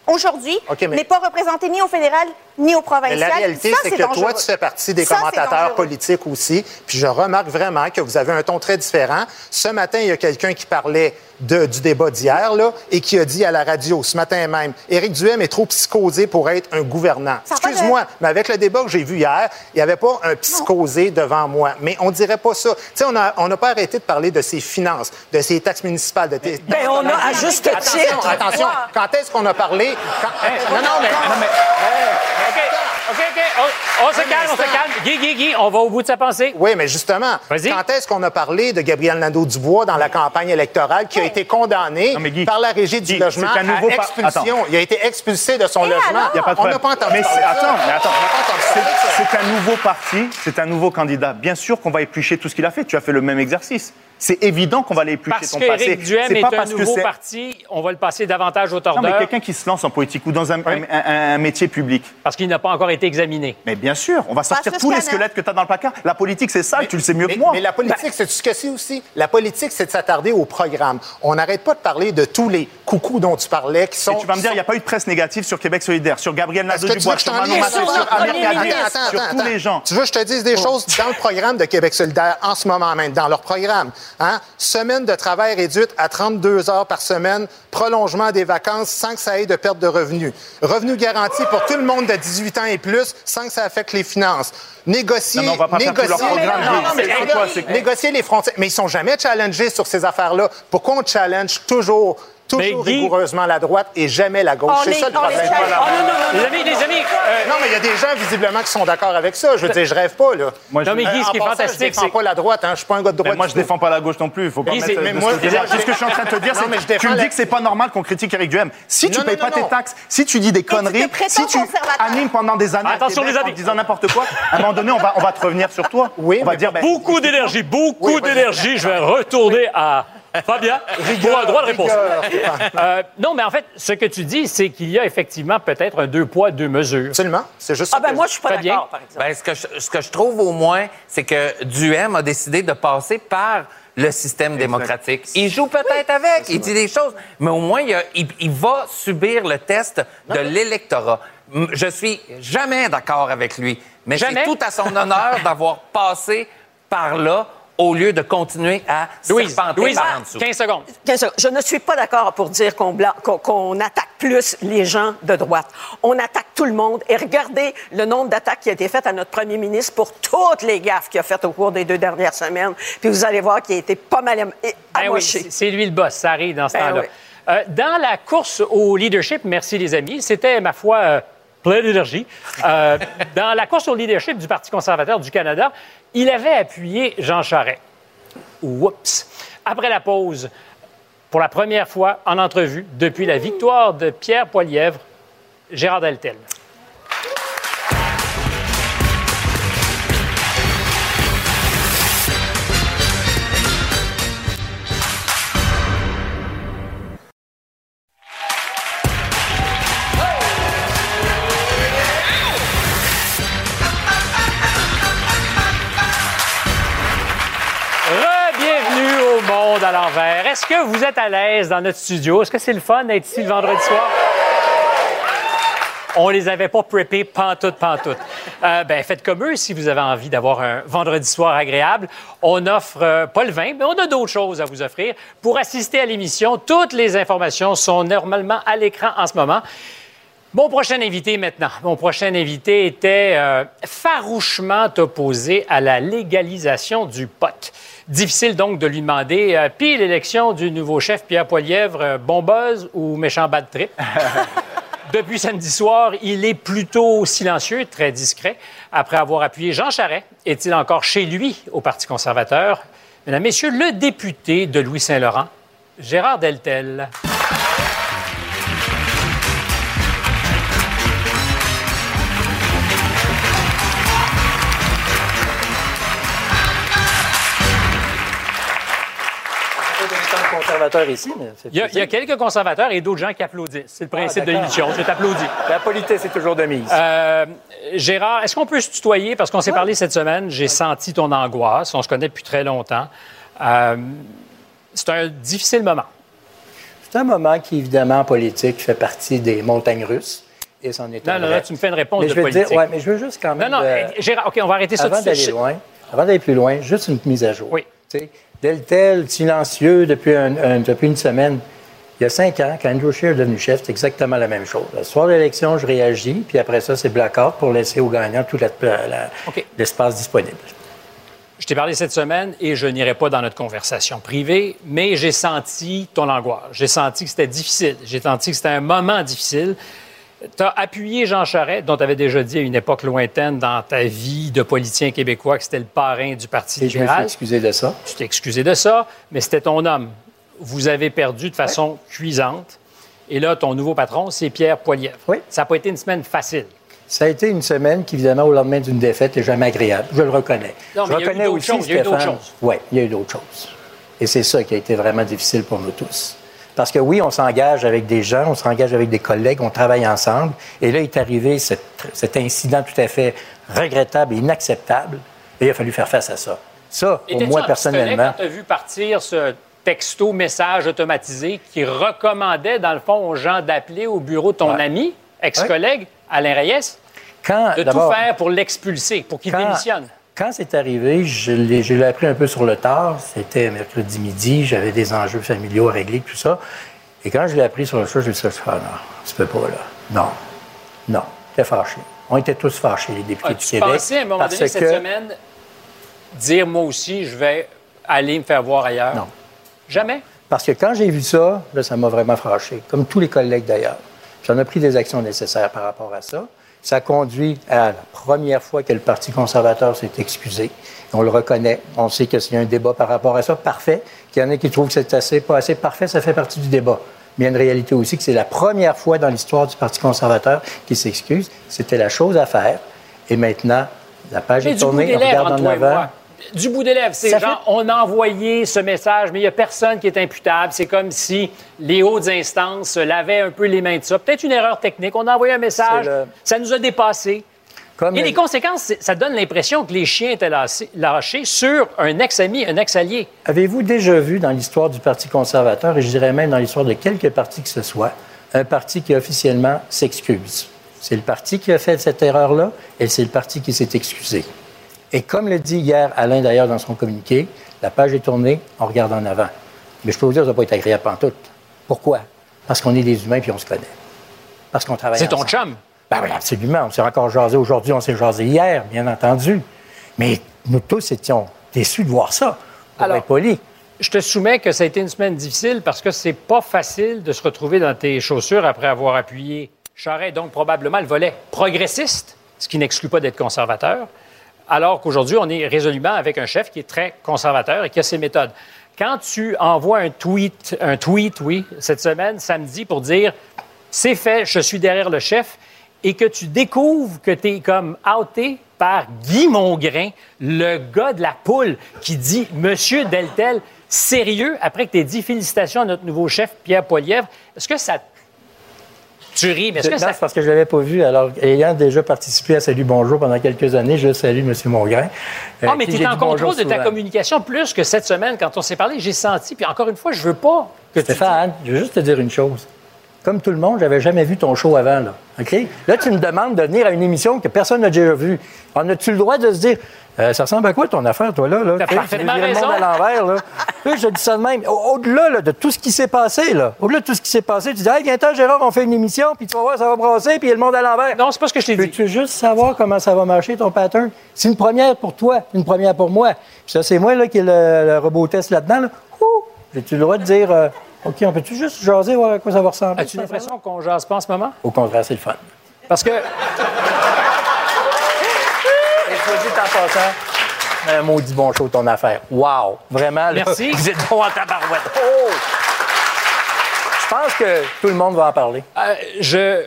S4: aujourd'hui,
S5: mais-
S4: n'est pas représenté ni au fédéral ni au
S5: Mais
S4: provincial.
S5: la réalité, c'est que
S4: dangereux.
S5: toi, tu fais partie des
S4: Ça,
S5: commentateurs politiques aussi. Puis je remarque vraiment que vous avez un ton très différent. Ce matin, il y a quelqu'un qui parlait de- du débat d'hier là, et qui a dit à la radio ce matin même Éric Duhem est trop psychosé pour être un gouvernant. Excuse-moi, mais avec le débat que j'ai vu hier, il n'y avait pas un psychosé devant moi. Mais on dirait pas ça. Tu sais, on n'a on pas arrêté de parler de ses finances, de ses taxes municipales, de tes-
S7: Ben, on a à juste
S5: Attention,
S7: titre.
S5: attention. Quand est-ce qu'on a parlé? Quand- Non, non, mais...
S2: OK, OK, OK. On, on se calme, on se calme. Guy, Guy, Guy, on va au bout de sa pensée.
S5: Oui, mais justement,
S2: Vas-y.
S5: quand est-ce qu'on a parlé de Gabriel Nadeau-Dubois dans la campagne électorale qui a été condamné
S6: Non, mais Guy,
S5: par la régie du
S6: Guy,
S5: logement
S6: c'est un nouveau
S5: à
S6: par-
S5: expulsion?
S6: Attends.
S5: Il a été expulsé de son
S4: Et
S5: logement.
S6: Il y a pas de
S5: On n'a
S6: problème.
S5: pas entendu
S6: mais
S5: ça.
S6: attends, mais attends. C'est un nouveau parti, c'est un nouveau candidat. Bien sûr qu'on va éplucher tout ce qu'il a fait. Tu as fait le même exercice. C'est évident qu'on va aller éplucher
S2: Parce
S6: ton passé.
S2: Duhem
S6: C'est
S2: est
S6: pas
S2: un
S6: parce que
S2: nouveau parti, on va le passer davantage au
S6: Non,
S2: tordeur
S6: mais quelqu'un qui se lance en politique ou dans un, un- un- un métier public.
S2: parce qu'il n'a pas encore été examiné.
S6: Mais bien sûr, on va sortir tous les squelettes que tu as dans le placard. La politique, c'est ça, tu le sais mieux
S5: Mais,
S6: que moi.
S5: mais la politique, c'est ce que c'est aussi. La politique, c'est de s'attarder au programme. On n'arrête pas de parler de tous les coucous dont tu parlais qui sont.
S6: Et tu vas me dire, il n'y a pas eu de presse négative sur Québec solidaire, sur Gabriel Nadeau-Dubois, sur Manon Massé, sur tous les gens.
S5: Tu veux que je te dise des choses dans le programme de Québec solidaire en ce moment même, dans leur programme? Hein? Semaine de travail réduite à 32 heures par semaine, prolongement des vacances sans que ça ait de perte de revenus. Revenu garanti pour tout le monde de 18 ans et plus sans que ça affecte les finances. Négocier,
S6: Non,
S5: négocier les frontières. Mais ils sont jamais challengés sur ces affaires-là. Pourquoi on challenge toujours, toujours
S2: Guy-
S5: rigoureusement la droite et jamais la gauche? C'est ça le problème.
S7: Oh, non, non, non,
S2: Les amis, les amis, euh,
S5: Non, mais il y a des gens visiblement qui sont d'accord avec ça. Je veux dire, je rêve pas, là.
S6: Moi, je-
S2: Non, mais Guy,
S5: Euh,
S2: ce qui est fantastique,
S5: Je défends pas la droite, hein. Je suis pas un gars de droite.
S6: Mais moi, je défends pas la gauche non plus. Il faut pas
S2: Guy,
S6: mettre
S2: mais
S6: ce
S5: moi,
S6: ce que je suis en train de te dire. C'est que tu me
S5: la-
S6: dis que c'est pas normal qu'on critique Eric Duhem. Si tu
S5: Non,
S6: payes
S5: non,
S6: pas
S5: non,
S6: tes taxes, si tu dis des conneries, si tu animes pendant des années à
S2: Attention,
S6: Québec
S2: les amis.
S6: en disant n'importe quoi, à un moment donné, on va, on va te revenir sur toi.
S5: Oui,
S6: on va dire, ben,
S2: beaucoup d'énergie, beaucoup d'énergie. Je vais retourner à Fabien un droit de réponse. Euh, non, mais en fait, ce que tu dis, c'est qu'il y a effectivement peut-être un deux poids, deux mesures.
S5: Absolument. C'est juste
S7: Ah, ben
S5: que
S7: moi, je suis pas d'accord, par exemple.
S3: Ben, ce, que je, ce que je trouve au moins, c'est que Duhem a décidé de passer par le système démocratique. Il joue peut-être avec, il dit des choses, mais au moins, il, a- il- il va subir le test de l'électorat. Je suis jamais d'accord avec lui, mais c'est tout à son honneur d'avoir passé par là au lieu de continuer à
S2: Louise,
S3: serpenter
S2: Louise,
S3: par en dessous.
S2: 15 secondes.
S7: 15 secondes. Je ne suis pas d'accord pour dire qu'on attaque plus les gens de droite. On attaque tout le monde. Et regardez le nombre d'attaques qui a été faites à notre premier ministre pour toutes les gaffes qu'il a faites au cours des deux dernières semaines. Puis vous allez voir qu'il a été pas mal
S2: Ben oui,
S7: amoché.
S2: c'est- c'est lui le boss, ça arrive dans ce
S7: Ben
S2: temps-là.
S7: oui.
S2: Euh, dans la course au leadership, merci les amis, c'était, ma foi, euh, plein d'énergie. Euh, dans la course au leadership du Parti conservateur du Canada, il avait appuyé Jean Charest. Oups. Après la pause, pour la première fois en entrevue depuis la victoire de Pierre Poilièvre, Gérard Deltel. Monde à l'envers. Est-ce que vous êtes à l'aise dans notre studio? Est-ce que c'est le fun d'être ici le vendredi soir? On les avait pas preppés pantoute, pantoute. Euh, ben, faites comme eux si vous avez envie d'avoir un vendredi soir agréable. On offre euh, pas le vin, mais on a d'autres choses à vous offrir. Pour assister à l'émission, toutes les informations sont normalement à l'écran en ce moment. Mon prochain invité maintenant. Mon prochain invité était euh, farouchement opposé à la légalisation du pot. Difficile donc de lui demander, euh, puis l'élection du nouveau chef Pierre Poilièvre, euh, bon buzz ou méchant bad trip? Depuis samedi soir, il est plutôt silencieux, très discret. Après avoir appuyé Jean Charest, est-il encore chez lui au Parti conservateur? Mesdames, Messieurs, le député de Louis-Saint-Laurent, Gérard Deltel.
S11: Conservateur ici, mais c'est
S2: Il y, a, il y a quelques conservateurs et d'autres gens qui applaudissent. C'est le principe de
S11: d'accord.
S2: l'émission. Je t'applaudis.
S11: La politesse est toujours de mise.
S2: Euh, Gérard, est-ce qu'on peut se tutoyer? Parce qu'on s'est parlé cette semaine, j'ai senti ton angoisse. On se connaît depuis très longtemps. Euh, c'est un difficile moment.
S11: C'est un moment qui, évidemment, en politique, fait partie des montagnes russes. Et c'en est
S2: Non,
S11: un
S2: non, là, tu me fais une réponse
S11: mais
S2: de
S11: je veux
S2: politique.
S11: dire, ouais, mais je veux juste quand
S2: Non,
S11: même.
S2: non,
S11: euh,
S2: eh, Gérard, OK, on va arrêter ça
S11: avant
S2: tout de
S11: d'aller
S2: suite.
S11: loin, avant d'aller plus loin, juste une mise à jour.
S2: Oui.
S11: Tel tel, silencieux depuis, un- un- depuis une semaine. Il y a cinq ans, quand Andrew Scheer est devenu chef, c'est exactement la même chose. Le soir de l'élection, je réagis, puis après ça, c'est blackout pour laisser aux gagnants tout l'espace disponible.
S2: Je t'ai parlé cette semaine et je n'irai pas dans notre conversation privée, mais j'ai senti ton angoisse. J'ai senti que c'était difficile. J'ai senti que c'était un moment difficile. Tu as appuyé Jean Charest, dont tu avais déjà dit à une époque lointaine dans ta vie de politicien québécois que c'était le parrain du Parti
S11: Et je me suis
S2: libéral.
S11: excusé de ça.
S2: Tu t'es excusé de ça, mais c'était ton homme. Vous avez perdu de façon cuisante. Et là, ton nouveau patron, c'est Pierre Poilievre.
S11: Oui.
S2: Ça n'a pas été une semaine facile.
S11: Ça a été une semaine qui, évidemment, au lendemain d'une défaite, n'est jamais agréable. Je le reconnais.
S2: Non,
S11: je
S2: mais eu
S11: reconnais
S2: d'autres
S11: aussi,
S2: choses, il y a eu d'autres choses.
S11: Oui, il y a eu d'autres choses. Et c'est ça qui a été vraiment difficile pour nous tous. Parce que oui, on s'engage avec des gens, on s'engage avec des collègues, on travaille ensemble. Et là, est arrivé cet, cet incident tout à fait regrettable et inacceptable. Et il a fallu faire face à ça. Ça, pour
S2: Étais-tu
S11: moi,
S2: en
S11: personnellement,
S2: quand tu as vu partir ce texto message automatisé qui recommandait, dans le fond, aux gens d'appeler au bureau de ton
S11: Ouais.
S2: ami, ex-collègue, Alain Reyes,
S11: quand,
S2: de tout faire pour l'expulser, pour qu'il démissionne?
S11: Quand c'est arrivé, je l'ai, je l'ai appris un peu sur le tard. C'était mercredi midi, j'avais des enjeux familiaux à régler, tout ça. Et quand je l'ai appris sur le show, je me suis dit, ah non, se peut pas, là. Non, non, j'étais fâché. On était tous fâchés, les députés du
S2: As-tu
S11: Québec.
S2: pensé à un moment donné cette
S11: que-
S2: semaine dire moi aussi, je vais aller me faire voir ailleurs?
S11: Non.
S2: Jamais?
S11: Parce que quand j'ai vu ça, là, ça m'a vraiment fâché, comme tous les collègues d'ailleurs. J'en ai pris des actions nécessaires par rapport à ça. Ça conduit à la première fois que le Parti conservateur s'est excusé. On le reconnaît. On sait que s'il y a un débat par rapport à ça, parfait. Qu'il y en a qui trouvent que c'est assez, pas assez parfait, ça fait partie du débat. Mais il y a une réalité aussi que c'est la première fois dans l'histoire du Parti conservateur qu'il s'excuse. C'était la chose à faire. Et maintenant, la page
S2: Mais
S11: est tournée, on regarde en avant.
S2: Du bout des lèvres, c'est
S11: Ça
S2: genre, on a envoyé ce message, mais il n'y a personne qui est imputable. C'est comme si les hautes instances lavaient un peu les mains de ça. Peut-être une erreur technique. On a envoyé un message,
S11: le-
S2: ça nous a dépassés.
S11: Comme
S2: Et
S11: le-
S2: les conséquences, ça donne l'impression que les chiens étaient lâchés, lâchés sur un ex-ami, un ex-allié.
S11: Avez-vous déjà vu dans l'histoire du Parti conservateur, et je dirais même dans l'histoire de quelques partis que ce soit, un parti qui officiellement s'excuse? C'est le parti qui a fait cette erreur-là et c'est le parti qui s'est excusé. Et comme le dit hier Alain d'ailleurs dans son communiqué, la page est tournée, on regarde en avant. Mais je peux vous dire, ça ne va pas être agréable en tout. Pourquoi? Parce qu'on est des humains puis on se connaît. Parce qu'on travaille
S2: C'est ton chum.
S11: Ben oui, absolument. On s'est encore jasé aujourd'hui, on s'est jasé hier, bien entendu. Mais nous tous étions déçus de voir ça, pour
S2: Alors-
S11: être poli.
S2: Je te soumets que ça a été une semaine difficile parce que c'est pas facile de se retrouver dans tes chaussures après avoir appuyé Charest, donc probablement le volet progressiste, ce qui n'exclut pas d'être conservateur, alors qu'aujourd'hui, on est résolument avec un chef qui est très conservateur et qui a ses méthodes. quand tu envoies un tweet, un tweet, oui, cette semaine, samedi, pour dire c'est fait, je suis derrière le chef, et que tu découvres que tu es comme outé par Guy Mongrain, le gars de la poule, qui dit Monsieur Deltel, sérieux, après que tu dit félicitations à notre nouveau chef, Pierre Poilievre, est-ce que ça. Tu ris, mais est-ce que ça.
S11: c'est parce que je ne l'avais pas vu. Alors, ayant déjà participé à Salut Bonjour pendant quelques années, je salue M. Mongrain. euh,
S2: Ah, mais tu es en contrôle de ta communication plus que cette semaine quand on s'est parlé. J'ai senti, puis encore une fois, je veux pas que tu.
S11: Stéphane, je veux juste te dire une chose. Comme tout le monde, j'avais jamais vu ton show avant, là. OK? Là, tu me demandes de venir à une émission que personne n'a déjà vue. On a-tu le droit de se dire, euh, ça ressemble à quoi ton affaire, toi, là? là?
S2: T'as
S11: Tu tu
S2: parfaitement
S11: veux virer le monde
S2: raison.
S11: à l'envers, là. Là, je dis ça de même. Au- Au-delà là, de tout ce qui s'est passé, là, au-delà de tout ce qui s'est passé, tu dis, hey, viens-t'en, Gérard, on fait une émission, puis tu vas voir, ça va brasser, puis il y a le monde à l'envers.
S2: Non, c'est pas ce que je t'ai dit.
S11: Peux-tu juste savoir comment ça va marcher, ton pattern? C'est une première pour toi, une première pour moi. Puis ça, c'est moi là, qui ai le, le robot test là-dedans. Là. J'ai-tu le droit de dire, euh, OK, on peut-tu juste jaser, voir à quoi ça va ressembler?
S2: As-tu l'impression qu'on jase pas en ce moment?
S11: Au contraire, c'est le fun.
S2: Parce que.
S11: En passant, un maudit bon show, ton affaire. Wow! Vraiment, là,
S2: Merci.
S11: vous êtes bon en tabarouette. Oh! Je pense que tout le monde va en parler.
S2: Euh, je.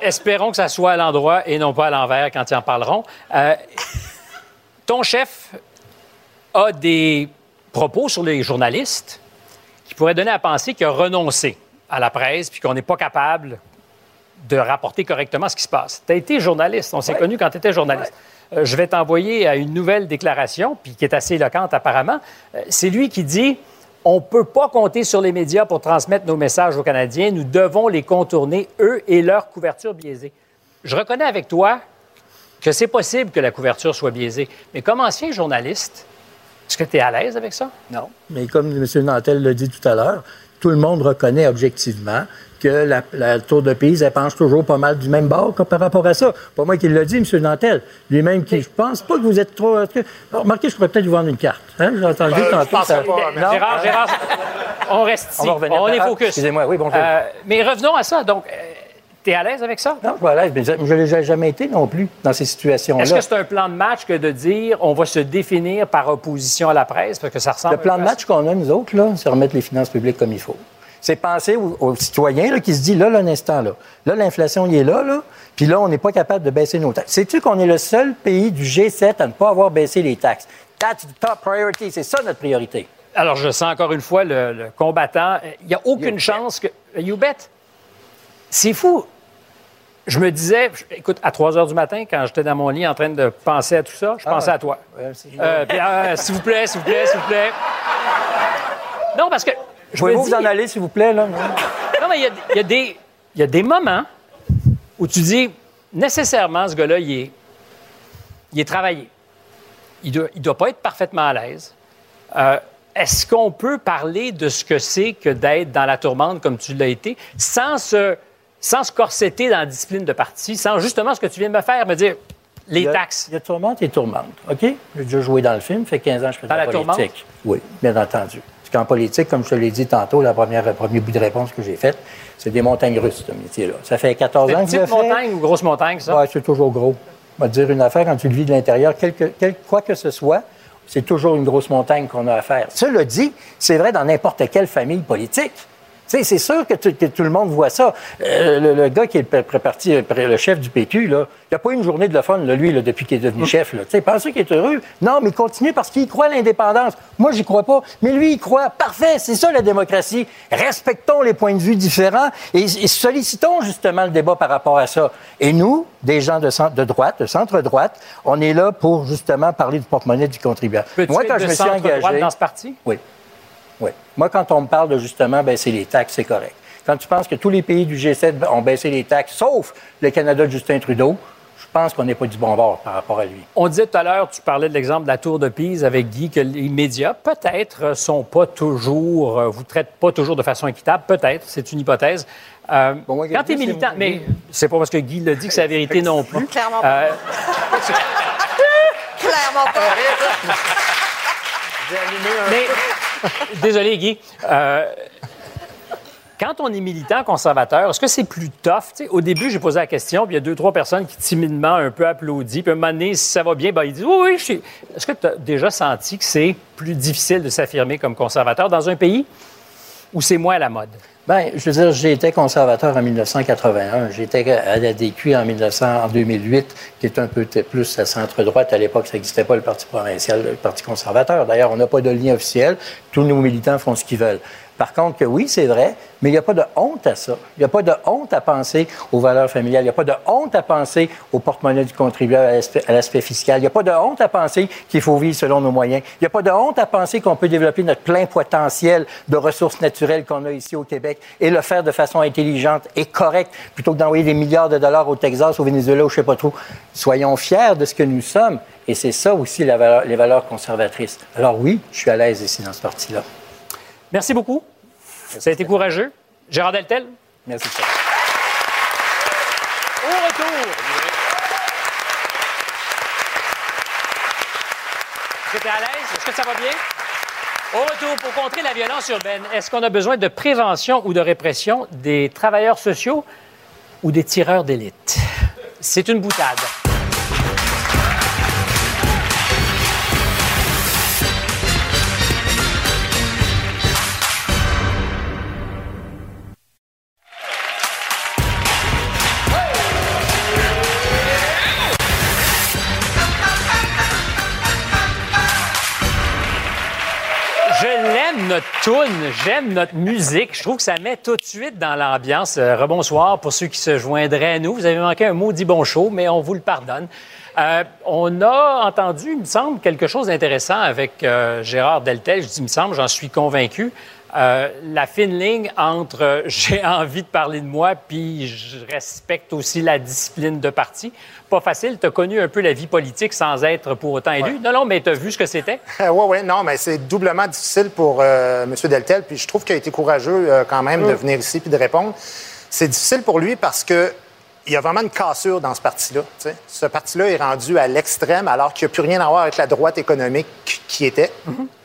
S2: Espérons que ça soit à l'endroit et non pas à l'envers quand ils en parleront. Euh, ton chef a des propos sur les journalistes qui pourraient donner à penser qu'il a renoncé à la presse puis qu'on n'est pas capable de rapporter correctement ce qui se passe. Tu as été journaliste. On s'est connu quand tu étais journaliste. Euh, je vais t'envoyer à une nouvelle déclaration, puis qui est assez éloquente apparemment. Euh, c'est lui qui dit on ne peut pas compter sur les médias pour transmettre nos messages aux Canadiens. Nous devons les contourner, eux et leur couverture biaisée. Je reconnais avec toi que c'est possible que la couverture soit biaisée. Mais comme ancien journaliste, est-ce que tu es à l'aise avec ça?
S11: Non. Mais comme M. Nantel l'a dit tout à l'heure, tout le monde reconnaît objectivement que la, la Tour de Pise, elle penche toujours pas mal du même bord par rapport à ça. Pas moi qui l'a dit, M. Nantel. Lui-même qui, je pense pas que vous êtes trop... que- Alors, Remarquez, je pourrais peut-être vous vendre une carte. Hein? J'ai entendu
S5: Euh, je
S11: tantôt.
S5: pensais
S11: ça-
S5: pas, mais-
S11: Non?
S2: Gérard, Gérard, on reste ici.
S11: On va revenir.
S2: On est
S11: Ah,
S2: focus.
S11: excusez-moi, oui, bonjour.
S2: Euh, mais revenons à ça. Donc, tu es à l'aise avec ça?
S11: Non, voilà, mais je ne l'ai jamais été non plus dans ces situations-là.
S2: Est-ce que c'est un plan de match que de dire on va se définir par opposition à la presse? Parce que ça ressemble
S11: Le plan de match qu'on a, nous autres, là, c'est remettre les finances publiques comme il faut. C'est penser aux, aux citoyens là, qui se disent, là, là, un instant, là, là, l'inflation, il est là, là, puis là, on n'est pas capable de baisser nos taxes. Sais-tu qu'on est le seul pays du G7 à ne pas avoir baissé les taxes? That's the top priority. C'est ça notre priorité.
S2: Alors, je sens encore une fois le, le combattant. Il n'y a aucune chance que. You bet? C'est fou. Je me disais, écoute, à 3 heures du matin, quand j'étais dans mon lit en train de penser à tout ça, je pensais à toi.
S11: Ouais,
S2: Euh, euh, s'il vous plaît, s'il vous plaît, s'il vous plaît. Non, parce que.
S11: Pouvez-vous vous en aller, s'il vous plaît? Là?
S2: non, mais il y y, a des- il y a des moments où tu dis, nécessairement, ce gars-là, il est, il est travaillé. Il ne doit, il doit pas être parfaitement à l'aise. Euh, Est-ce qu'on peut parler de ce que c'est que d'être dans la tourmente comme tu l'as été, sans se, sans se corseter dans la discipline de parti, sans justement ce que tu viens de me faire, me dire les
S11: a-
S2: taxes?
S11: Il y a tourmente et tourmente. OK? J'ai déjà joué dans le film, fait 15 ans que je fais de la,
S2: la tourmente?
S11: politique. Oui, bien entendu. Parce qu'en politique, comme je te l'ai dit tantôt, la première, le premier bout de réponse que j'ai faite, c'est des montagnes russes, ce métier-là. Ça fait 14
S2: C'est
S11: ans que je le
S2: petite
S11: fais.
S2: montagne ou grosse montagne, ça?
S11: Ouais, c'est toujours gros. On va te dire une affaire, quand tu le vis de l'intérieur, quel que- quel- quoi que ce soit, c'est toujours une grosse montagne qu'on a à faire. Cela dit, c'est vrai dans n'importe quelle famille politique. Sais, c'est sûr que, tout le monde voit ça. Euh, le, le gars qui est le, parti- le chef du PQ, là, il n'a pas eu une journée de le fun, là, lui, là, depuis qu'il est devenu chef. Là. Tu sais, pensez qu'il est heureux? Non, mais il continue parce qu'il croit à l'indépendance. Moi, j'y crois pas. Mais lui, il croit. Parfait, c'est ça la démocratie. Respectons les points de vue différents et, et sollicitons justement le débat par rapport à ça. Et nous, des gens de, centre, de droite, de centre-droite, on est là pour justement parler du porte-monnaie du contribuable. Moi, quand je me suis engagé...
S2: dans ce parti?
S11: Oui. Oui. Moi, quand on me parle de justement baisser les taxes, c'est correct. Quand tu penses que tous les pays du G7 ont baissé les taxes, sauf le Canada de Justin Trudeau, je pense qu'on n'est pas du bon bord par rapport à lui.
S2: On disait tout à l'heure, tu parlais de l'exemple de la Tour de Pise avec Guy, que les médias, peut-être, sont pas toujours, euh, vous traitent pas toujours de façon équitable, peut-être, c'est une hypothèse. Euh,
S11: Bon, moi,
S2: quand tu es militant, mais c'est pas parce que Guy l'a dit que c'est la vérité non plus.
S4: Clairement
S2: Euh,
S4: Clairement pas.
S2: mais, désolé Guy, Euh, Quand on est militant conservateur, est-ce que c'est plus tough? Au début, j'ai posé la question, puis il y a deux, trois personnes qui timidement un peu applaudissent. Puis à un moment donné, si ça va bien, ben, ils disent Oui, oui. Est-ce que tu as déjà senti que c'est plus difficile de s'affirmer comme conservateur dans un pays où c'est moins à la mode?
S11: Bien, je veux dire, j'ai été conservateur en 1981. J'étais à la DQ en, 1900, en 2008, qui est un peu plus à centre-droite. À l'époque, ça n'existait pas, le Parti provincial, le Parti conservateur. D'ailleurs, on n'a pas de lien officiel. Tous nos militants font ce qu'ils veulent. Par contre, que oui, c'est vrai, mais il n'y a pas de honte à ça. Il n'y a pas de honte à penser aux valeurs familiales. Il n'y a pas de honte à penser au porte-monnaie du contribuable, à l'aspect- fiscal. Il n'y a pas de honte à penser qu'il faut vivre selon nos moyens. Il n'y a pas de honte à penser qu'on peut développer notre plein potentiel de ressources naturelles qu'on a ici au Québec et le faire de façon intelligente et correcte plutôt que d'envoyer des milliards de dollars au Texas, au Venezuela, ou je ne sais pas trop. Soyons fiers de ce que nous sommes. Et c'est ça aussi les valeurs conservatrices. Alors oui, je suis à l'aise ici dans ce parti-là.
S2: Merci beaucoup. Ça a été courageux. Gérard Deltel?
S11: Merci.
S2: Au retour. Es à l'aise? Est-ce que ça va bien? Au retour, pour contrer la violence urbaine, est-ce qu'on a besoin de prévention ou de répression des travailleurs sociaux ou des tireurs d'élite? C'est une boutade. Notre j'aime notre musique. Je trouve que ça met tout de suite dans l'ambiance. Euh, rebonsoir pour ceux qui se joindraient à nous. Vous avez manqué un maudit bon show, mais on vous le pardonne. Euh, on a entendu, il me semble, quelque chose d'intéressant avec euh, Gérard Deltel. Je dis, il me semble, j'en suis convaincu. Euh, la fine ligne entre euh, j'ai envie de parler de moi puis je respecte aussi la discipline de parti. Pas facile. Tu as connu un peu la vie politique sans être pour autant élu. Non, non, mais tu as vu ce que c'était?
S5: oui, oui, non, mais c'est doublement difficile pour euh, M. Deltel. Puis je trouve qu'il a été courageux quand même de venir ici puis de répondre. C'est difficile pour lui parce que il y a vraiment une cassure dans ce parti-là. Ce parti-là est rendu à l'extrême alors qu'il n'y a plus rien à voir avec la droite économique qui était.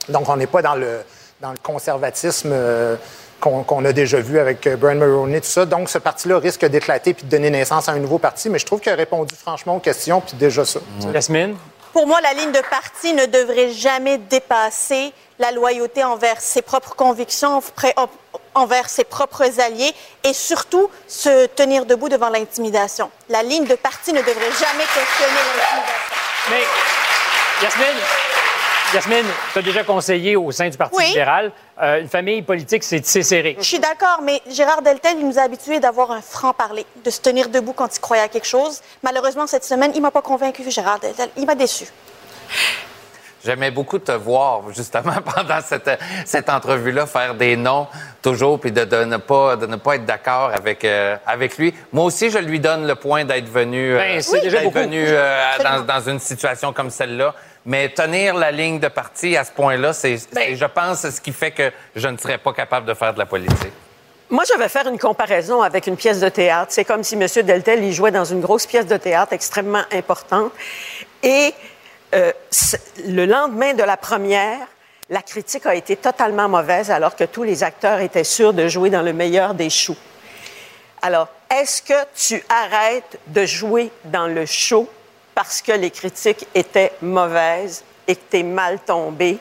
S5: Donc, on n'est pas dans le, dans le conservatisme euh, qu'on a déjà vu avec euh, Brian Mulroney, tout ça. Donc, ce parti-là risque d'éclater puis de donner naissance à un nouveau parti. Mais je trouve qu'il a répondu franchement aux questions, puis déjà ça. sais.
S2: Yasmine?
S4: Pour moi, la ligne de parti ne devrait jamais dépasser la loyauté envers ses propres convictions, envers ses propres alliés et surtout se tenir debout devant l'intimidation. La ligne de parti ne devrait jamais questionner l'intimidation.
S2: Mais, Yasmine, Yasmine, tu as déjà conseillé au sein du Parti
S4: Oui.
S2: libéral. Euh, une famille politique, c'est tissé serré.
S4: Je suis d'accord, mais Gérard Deltel, il nous a habitués d'avoir un franc-parler, de se tenir debout quand il croyait à quelque chose. Malheureusement, cette semaine, il m'a pas convaincu, Gérard Deltel. Il m'a déçu.
S3: J'aimais beaucoup te voir, justement, pendant cette, cette entrevue-là, faire des noms toujours, puis de, de ne, pas, de ne pas être d'accord avec, euh, avec lui. Moi aussi, je lui donne le point d'être venu, euh,
S2: Ben, c'est déjà
S3: d'être
S2: beaucoup.
S3: venu euh, dans, dans une situation comme celle-là. Mais tenir la ligne de parti à ce point-là, c'est, c'est, je pense, ce qui fait que je ne serais pas capable de faire de la politique.
S7: Moi, je vais faire une comparaison avec une pièce de théâtre. C'est comme si M. Deltel y jouait dans une grosse pièce de théâtre extrêmement importante. Et euh, le lendemain de la première, la critique a été totalement mauvaise alors que tous les acteurs étaient sûrs de jouer dans le meilleur des choux. Alors, est-ce que tu arrêtes de jouer dans le show parce que les critiques étaient mauvaises et que tu es mal tombé?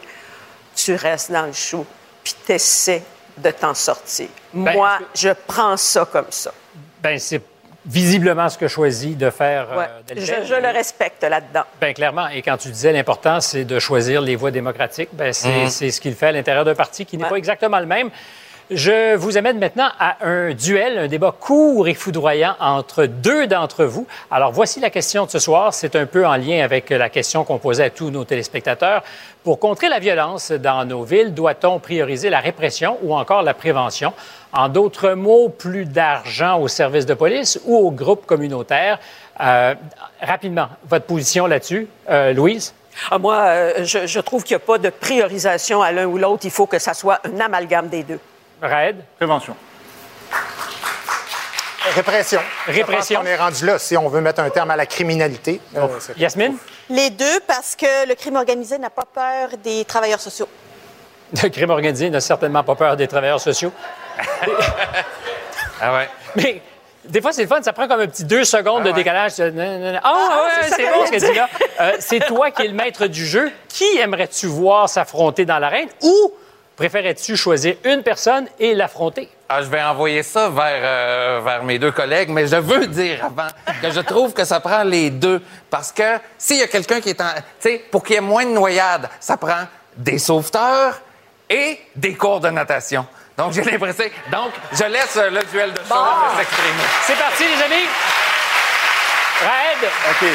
S7: Tu restes dans le show puis tu essaies de t'en sortir.
S2: Ben,
S7: Moi, je prends ça comme ça.
S2: Ben, c'est visiblement ce que choisit de faire euh,
S7: Ouais. Je, je le respecte là-dedans.
S2: Ben, clairement. Et quand tu disais l'important, c'est de choisir les voies démocratiques, ben, c'est c'est ce qu'il fait à l'intérieur d'un parti qui n'est
S7: Ouais.
S2: pas exactement le même. Je vous amène maintenant à un duel, un débat court et foudroyant entre deux d'entre vous. Alors, voici la question de ce soir. C'est un peu en lien avec la question qu'on posait à tous nos téléspectateurs. Pour contrer la violence dans nos villes, doit-on prioriser la répression ou encore la prévention? En d'autres mots, plus d'argent au service de police ou aux groupes communautaires? Euh, rapidement, votre position là-dessus, euh, Louise?
S7: Ah, moi, euh, je, je trouve qu'il n'y a pas de priorisation à l'un ou l'autre. Il faut que ça soit un amalgame des deux.
S2: Raid?
S6: Prévention.
S5: Répression.
S2: Répression.
S5: Qu'on est rendu là. Si on veut mettre un terme à la criminalité, euh,
S2: Yasmine?
S4: Les deux, parce que le crime organisé n'a pas peur des travailleurs sociaux.
S2: Le crime organisé n'a certainement pas peur des travailleurs sociaux.
S3: Ah ouais.
S2: Mais des fois, c'est le fun, ça prend comme un petit deux secondes de décalage. Ah, ouais,
S7: c'est ça
S2: c'est bon ce que tu dis là. Euh, c'est toi qui es le maître du jeu. Qui aimerais-tu voir s'affronter dans l'arène ou préférais-tu choisir une personne et l'affronter?
S3: Ah, je vais envoyer ça vers, euh, vers mes deux collègues, mais je veux dire avant que je trouve que ça prend les deux. Parce que s'il y a quelqu'un qui est en. Tu sais, pour qu'il y ait moins de noyades, ça prend des sauveteurs et des cours de natation. Donc, j'ai l'impression. Donc, je laisse euh, le duel de choses s'exprimer.
S2: C'est parti, les amis. Raed,
S6: OK.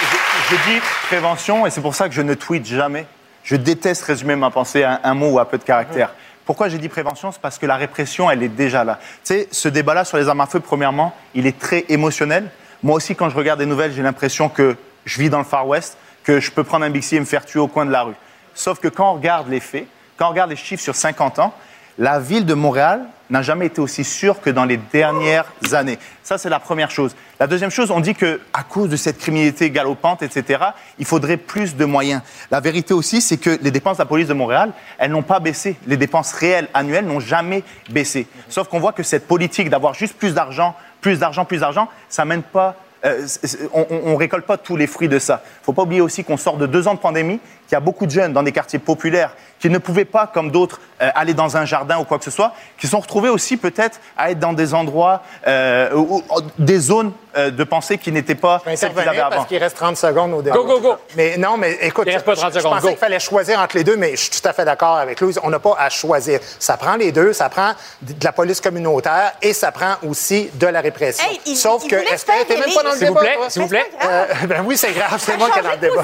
S6: Je, je dis prévention et c'est pour ça que je ne tweete jamais. Je déteste résumer ma pensée à un, mot ou à peu de caractère. Pourquoi j'ai dit prévention? C'est parce que la répression, elle est déjà là. Tu sais, ce débat-là sur les armes à feu, premièrement, il est très émotionnel. Moi aussi, quand je regarde des nouvelles, j'ai l'impression que je vis dans le Far West, que je peux prendre un Bixi et me faire tuer au coin de la rue. Sauf que quand on regarde les faits, quand on regarde les chiffres sur 50 ans, la ville de Montréal n'a jamais été aussi sûre que dans les dernières années. Ça, c'est la première chose. La deuxième chose, on dit que à cause de cette criminalité galopante, etc., il faudrait plus de moyens. La vérité aussi, c'est que les dépenses de la police de Montréal, elles n'ont pas baissé. Les dépenses réelles annuelles n'ont jamais baissé. Sauf qu'on voit que cette politique d'avoir juste plus d'argent, plus d'argent, plus d'argent, ça mène pas euh, on, on récolte pas tous les fruits de ça. faut pas oublier aussi qu'on sort de deux ans de pandémie, qu'il y a beaucoup de jeunes dans des quartiers populaires qui ne pouvaient pas, comme d'autres, euh, aller dans un jardin ou quoi que ce soit, qui se sont retrouvés aussi peut-être à être dans des endroits, euh, ou- ou- des zones euh, de pensée qui n'étaient pas celles qu'ils avaient avant.
S5: parce qu'il reste 30 secondes au débat.
S2: Go, go, go.
S5: Mais non, mais écoute,
S2: Il reste pas 30
S5: je- pensais qu'il fallait choisir entre les deux, mais je suis tout à fait d'accord avec Louise. On n'a pas à choisir. Ça prend les deux. Ça prend de la police communautaire et ça prend aussi de la répression.
S4: Hey, il-
S5: Sauf
S4: il
S5: que, est-ce que t'es même pas dans le
S2: S'il vous
S5: débat,
S2: plaît, s'il vous plaît.
S5: Euh, ben oui, c'est grave. C'est moi qui est dans le débat.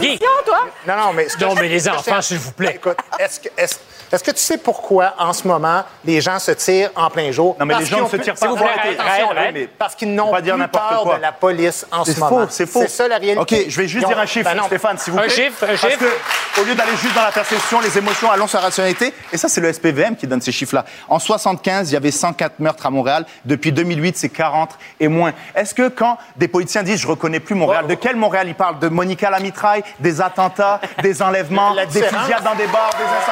S5: Non, non, mais...
S2: Non, mais les enfants, s'il vous plaît.
S5: Écoute, est-ce que, est-ce, est-ce que tu sais pourquoi, en ce moment, les gens se tirent en plein jour?
S6: Non, mais
S5: Parce
S6: les gens ne se tirent
S5: plus-
S6: pas.
S5: Mais Parce qu'ils n'ont
S6: pas
S5: plus
S6: dire n'importe
S5: peur
S6: quoi.
S5: de la police en ce moment.
S6: faux, c'est faux.
S5: C'est ça la réalité.
S6: OK, je vais juste
S5: ont-
S6: dire un chiffre,
S5: Ben.
S6: Stéphane, s'il vous
S2: Un
S6: plaît.
S2: chiffre, un
S6: Parce
S2: chiffre.
S6: que, au lieu d'aller juste dans la perception, les émotions, allons sur la rationalité. Et ça, c'est le SPVM qui donne ces chiffres-là. En 75, il y avait 104 meurtres à Montréal. Depuis 2008, c'est 40 et moins. Est-ce que quand des politiciens disent je reconnais plus Montréal, de quel Montréal ils parlent? De Monica la mitraille, des attentats, des enlèvements, des fusillades dans des bars, des incendies?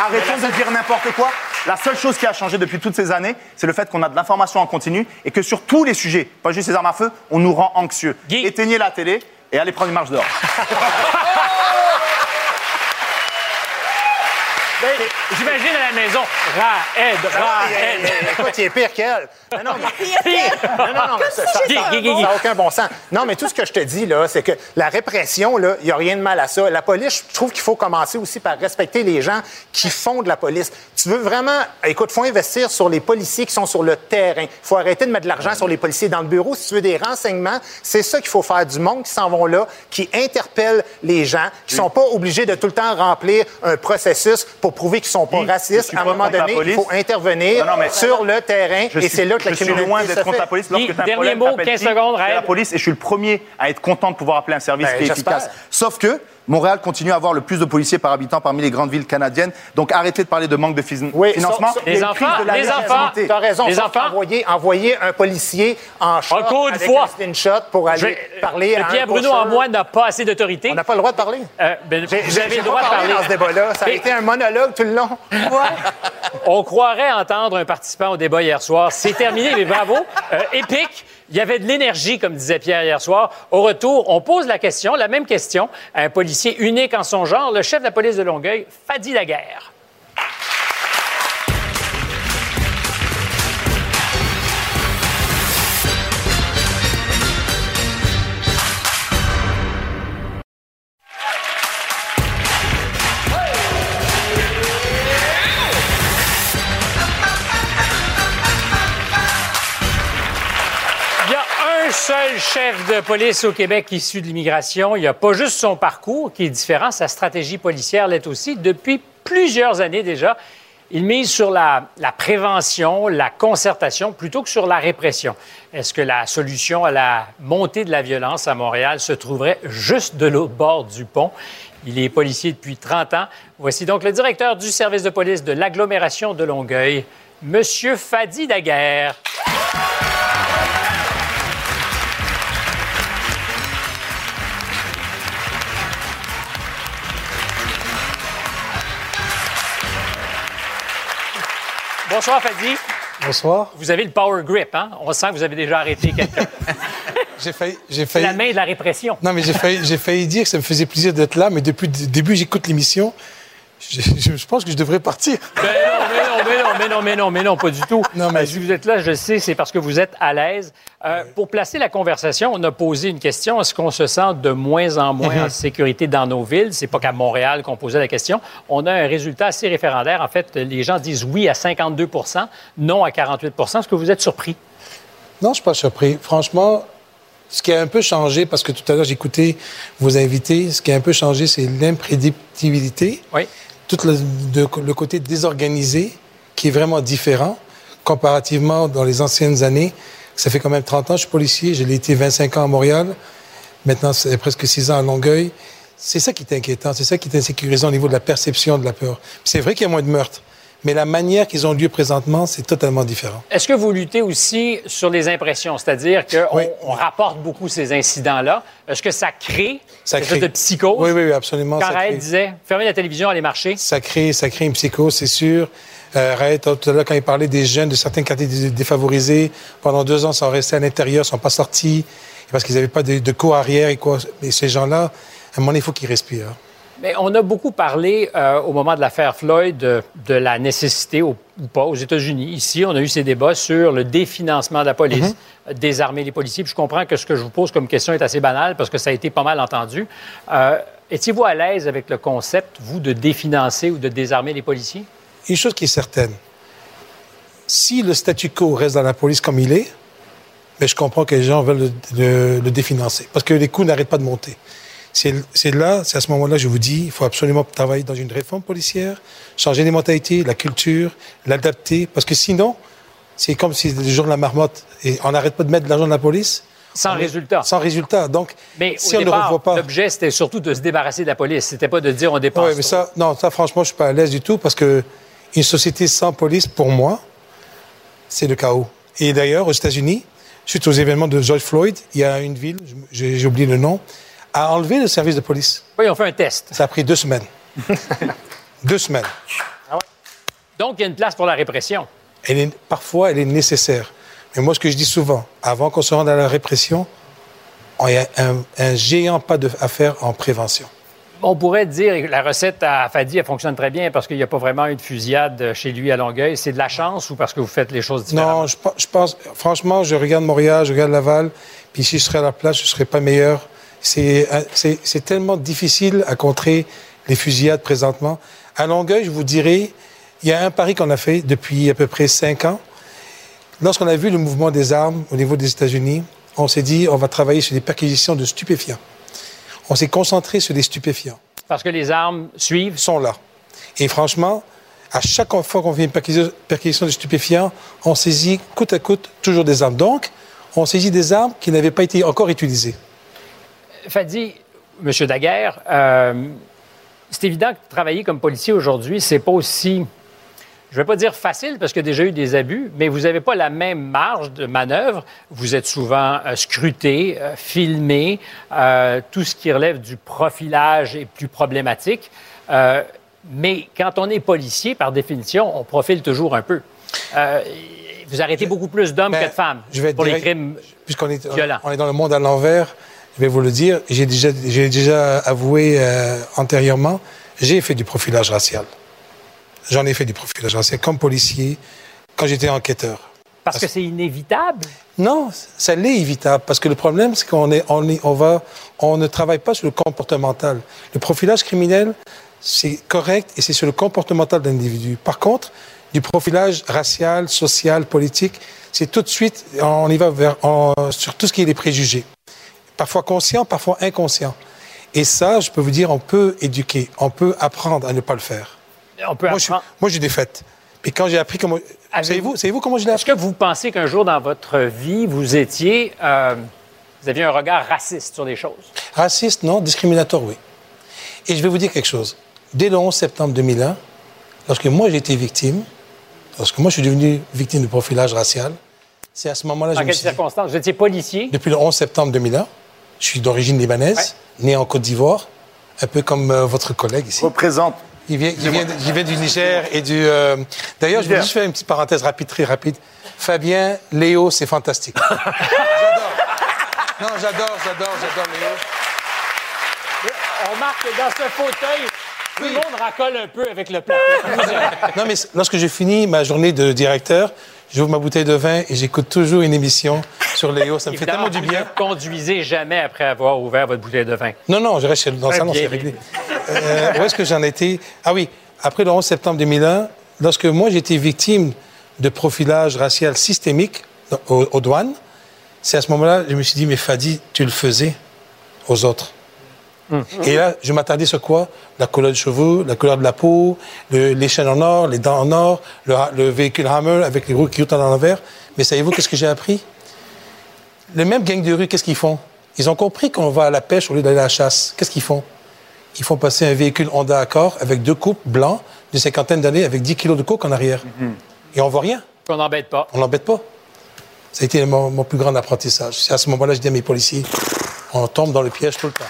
S6: Arrêtons de dire n'importe quoi. La seule chose qui a changé depuis toutes ces années, c'est le fait qu'on a de l'information en continu et que sur tous les sujets, pas juste les armes à feu, on nous rend anxieux.
S2: Guy.
S6: Éteignez la télé et allez prendre une marche dehors.
S2: J'imagine à la maison. Raed, Raed.
S5: Écoute, il est pire qu'elle? Non, non, mais-
S2: Pire.
S5: non, non, non, mais ça n'a aucun bon sens. Non, mais tout ce que je te dis, là, c'est que la répression, là, il n'y a rien de mal à ça. La police, je trouve qu'il faut commencer aussi par respecter les gens qui font de la police. Tu veux vraiment, écoute, il faut investir sur les policiers qui sont sur le terrain. Il faut arrêter de mettre de l'argent sur les policiers dans le bureau. Si tu veux des renseignements, c'est ça qu'il faut faire. Du monde qui s'en vont là, qui interpellent les gens, qui sont pas obligés de tout le temps remplir un processus pour prouver qu'ils sont pas
S6: Guy, je
S5: racistes. À un
S6: pas
S5: moment donné, il faut intervenir
S6: Non, non, mais-
S5: sur le terrain
S6: Je
S5: et c'est là que la
S6: je suis
S5: criminalité
S6: loin d'être contre la police. Lorsque un
S2: dernier
S6: problème,
S2: mot,
S6: t'appelles
S2: 15
S6: qui
S2: secondes,
S6: la police et je suis le premier à être content de pouvoir appeler un service
S5: Ben,
S6: qui est efficace. Sauf que Montréal continue à avoir le plus de policiers par habitant parmi les grandes villes canadiennes. Donc arrêtez de parler de manque de
S5: Oui,
S6: financement.
S2: Les enfants,
S6: de la
S2: les enfants.
S5: Tu as raison.
S2: Les enfants.
S5: Envoyer, envoyer un policier en shot
S2: Encore une
S5: avec
S2: fois.
S5: un slingshot pour aller
S2: Je
S5: parler à un
S2: Pierre Bruno en moi n'a pas assez d'autorité.
S5: On n'a pas le droit de parler.
S2: Euh, ben,
S5: j'ai
S2: le
S5: pas
S2: droit de parler.
S5: dans ce débat-là. Ça a
S2: Mais-
S5: été un monologue tout le long.
S2: On croirait entendre un participant au débat hier soir. C'est terminé, mais bravo. Euh, épique. Il y avait de l'énergie, comme disait Pierre hier soir. Au retour, on pose la question, la même question, à un policier unique en son genre, le chef de la police de Longueuil, Fadi Laguerre. Seul chef de police au Québec issu de l'immigration. Il n'y a pas juste son parcours qui est différent, sa stratégie policière l'est aussi. Depuis plusieurs années déjà, il mise sur la, la prévention, la concertation, plutôt que sur la répression. Est-ce que la solution à la montée de la violence à Montréal se trouverait juste de l'autre bord du pont? Il est policier depuis 30 ans. Voici donc le directeur du service de police de l'agglomération de Longueuil, Monsieur Fadi Daguerre. Bonsoir, Fadi.
S12: Bonsoir.
S2: Vous avez le power grip, hein? On sent que vous avez déjà arrêté quelqu'un.
S12: J'ai failli, j'ai failli.
S2: la main de la répression.
S12: Non, mais j'ai failli, j'ai failli dire que ça me faisait plaisir d'être là, mais depuis le début, j'écoute l'émission. Je, je- je pense que je devrais partir.
S2: Ben non, mais non, mais non, mais non, mais non, mais non, pas du tout.
S12: Non, mais-
S2: Euh, si vous êtes là, je sais, c'est parce que vous êtes à l'aise. Euh, Pour placer la conversation, on a posé une question. Est-ce qu'on se sent de moins en moins en sécurité dans nos villes? C'est pas qu'à Montréal qu'on posait la question. On a un résultat assez référendaire. En fait, les gens disent oui à 52% non à 48% Est-ce que vous êtes surpris?
S12: Non, je suis pas surpris. Franchement, ce qui a un peu changé, parce que tout à l'heure, j'écoutais vos invités, ce qui a un peu changé, c'est l'imprédictibilité.
S2: Oui.
S12: Tout le, côté désorganisé, qui est vraiment différent, comparativement dans les anciennes années. Ça fait quand même 30 ans, je suis policier, je l'ai été 25 ans à Montréal. Maintenant, c'est presque 6 ans à Longueuil. C'est ça qui est inquiétant, c'est ça qui est insécurisant au niveau de la perception de la peur. C'est vrai qu'il y a moins de meurtres, mais la manière qu'ils ont lieu présentement, c'est totalement différent.
S2: Est-ce que vous luttez aussi sur les impressions, c'est-à-dire qu'on
S12: Oui.
S2: on rapporte beaucoup ces incidents-là? Est-ce que ça crée
S12: Ça crée.
S2: de psychose?
S12: Oui, oui, oui, absolument.
S2: Quand
S12: crée.
S2: disait fermez la télévision, allez marcher.
S12: Ça crée, ça crée une psychose, c'est sûr. Euh, Raël, tout à l'heure, quand il parlait des jeunes de certains quartiers dé- défavorisés, pendant deux ans, ils sont restés à l'intérieur, ils sont pas sortis, parce qu'ils n'avaient pas de, de cours arrière et quoi. Mais ces gens-là, à un moment il faut qu'ils respirent.
S2: Mais on a beaucoup parlé euh, au moment de l'affaire Floyd de, de la nécessité ou, ou pas aux États-Unis. Ici, on a eu ces débats sur le définancement de la police,
S12: Mhm.
S2: désarmer les policiers. Puis je comprends que ce que je vous pose comme question est assez banal parce que ça a été pas mal entendu. Euh, Étiez-vous à l'aise avec le concept, vous, de définancer ou de désarmer les policiers?
S12: Une chose qui est certaine, si le statu quo reste dans la police comme il est, mais je comprends que les gens veulent le, le- le définancer, parce que les coûts n'arrêtent pas de monter. C'est là, c'est à ce moment-là, je vous dis, il faut absolument travailler dans une réforme policière, changer les mentalités, la culture, l'adapter, parce que sinon, c'est comme si le jour de la marmotte, et on n'arrête pas de mettre de l'argent dans la police.
S2: Sans
S12: on
S2: résultat.
S12: Sans résultat. Donc,
S2: Mais
S12: si
S2: au
S12: on ne revoit pas...
S2: l'objet, c'était surtout de se débarrasser de la police. C'était pas de dire on dépense.
S12: Oui, mais ça, non, ça, franchement, je suis pas à l'aise du tout parce que une société sans police, pour moi, c'est le chaos. Et d'ailleurs, aux États-Unis, suite aux événements de George Floyd, il y a une ville, j'ai oublié le nom, a enlevé le service de police.
S2: Oui, on fait un test.
S12: Ça a pris deux semaines. deux semaines.
S2: Donc, il y a une place pour la répression.
S12: Elle est, parfois, elle est nécessaire. Mais moi, ce que je dis souvent, avant qu'on se rende à la répression, il y a un, un géant pas de, à faire en prévention.
S2: On pourrait dire que la recette à Fadi, elle fonctionne très bien parce qu'il n'y a pas vraiment eu de fusillade chez lui à Longueuil. C'est de la chance ou parce que vous faites les choses différemment?
S12: Non, je pense, franchement, je regarde Montréal, je regarde Laval, puis si je serais à la place, je ne serais pas meilleur. C'est un- c'est- tellement difficile à contrer les fusillades présentement. À Longueuil, je vous dirais, il y a un pari qu'on a fait depuis à peu près cinq ans. Lorsqu'on a vu le mouvement des armes au niveau des États-Unis, on s'est dit, on va travailler sur des perquisitions de stupéfiants. On s'est concentré sur les stupéfiants
S2: Parce que les armes suivent?
S12: sont là. Et franchement, à chaque fois qu'on fait une perquisition, perquisition de stupéfiants, on saisit coûte à coûte toujours des armes. Donc, on saisit des armes qui n'avaient pas été encore utilisées.
S2: Fadi, M. Daguerre, euh, c'est évident que travailler comme policier aujourd'hui, c'est pas aussi, je vais pas dire facile parce qu'il y a déjà eu des abus, mais vous n'avez pas la même marge de manœuvre. Vous êtes souvent euh, scruté, euh, filmé. Euh, tout ce qui relève du profilage est plus problématique. Mais quand on est policier, par définition, on profile toujours un peu. Vous arrêtez beaucoup plus d'hommes
S12: Ben,
S2: que de femmes
S12: je vais être
S2: pour les crimes
S12: Puisqu'on est,
S2: violents.
S12: on est dans le monde à l'envers, je vais vous le dire, j'ai déjà, déjà avoué euh, antérieurement, j'ai fait du profilage racial. J'en ai fait du profilage racial comme policier quand j'étais enquêteur.
S2: Parce que c'est inévitable?
S12: Non, ça l'est évitable parce que le problème, c'est qu'on est, on est, on va, on ne travaille pas sur le comportemental. Le profilage criminel, c'est correct et c'est sur le comportemental de l'individu. Par contre, du profilage racial, social, politique, c'est tout de suite, on y va vers, on- sur tout ce qui est les préjugés. Parfois conscient, parfois inconscient. Et ça, je peux vous dire, on peut éduquer, on peut apprendre à ne pas le faire.
S2: On peut
S12: Moi, je, moi, j'ai des fêtes. Puis quand j'ai appris comment, savez-vous, savez-vous comment je l'ai
S2: Est-ce que vous pensez qu'un jour dans votre vie, vous étiez, euh, vous aviez un regard raciste sur les choses?
S12: Raciste, non. Discriminatoire, oui. Et je vais vous dire quelque chose. Dès le 11 septembre 2001, lorsque moi j'ai été victime, lorsque moi je suis devenu victime de profilage racial, c'est à ce moment-là que
S2: Dans
S12: je me
S2: quelles
S12: suis dit,
S2: circonstances? Vous étiez policier?
S12: depuis le 11 septembre 2001, je suis d'origine libanaise, né en Côte d'Ivoire, un peu comme euh, votre collègue ici.
S6: Représente.
S12: Il vient, il vient, il vient du Niger et du. euh, D'ailleurs, je vais juste faire une petite parenthèse rapide, très rapide. Fabien, Léo, c'est fantastique. j'adore. Non, j'adore, j'adore, j'adore Léo.
S2: On remarque que dans ce fauteuil, tout le monde racole un peu avec le plat.
S12: Non, mais lorsque j'ai fini ma journée de directeur, j'ouvre ma bouteille de vin et j'écoute toujours une émission sur Léo. Ça me fait tellement du
S2: vous
S12: bien.
S2: ne conduisez jamais après avoir ouvert votre bouteille de vin.
S12: Non, non, je reste chez- dans le salon, c'est réglé. Euh, où est-ce que j'en étais? Ah oui, après le 11 septembre 2001, lorsque moi j'étais victime de profilage racial systémique aux, aux douanes, c'est à ce moment-là je me suis dit, mais Fadi, tu le faisais aux autres. Et là, je m'attardais sur quoi? La couleur des cheveux, la couleur de la peau, le- les chaînes en or, les dents en or, le, le véhicule Hammer avec les roues qui roulent à l'envers. Mais savez-vous qu'est-ce que j'ai appris? Les mêmes gangs de rue, qu'est-ce qu'ils font? Ils ont compris qu'on va à la pêche au lieu d'aller à la chasse. Qu'est-ce qu'ils font? Ils font passer un véhicule Honda Accord avec deux coupes blancs d'une cinquantaine d'années avec 10 kilos de coke en arrière. Et on voit rien.
S2: Qu'on n'embête pas.
S12: On l'embête pas. Ça a été mon, mon plus grand apprentissage. C'est à ce moment-là que je dis à mes policiers, on tombe dans le piège tout le temps.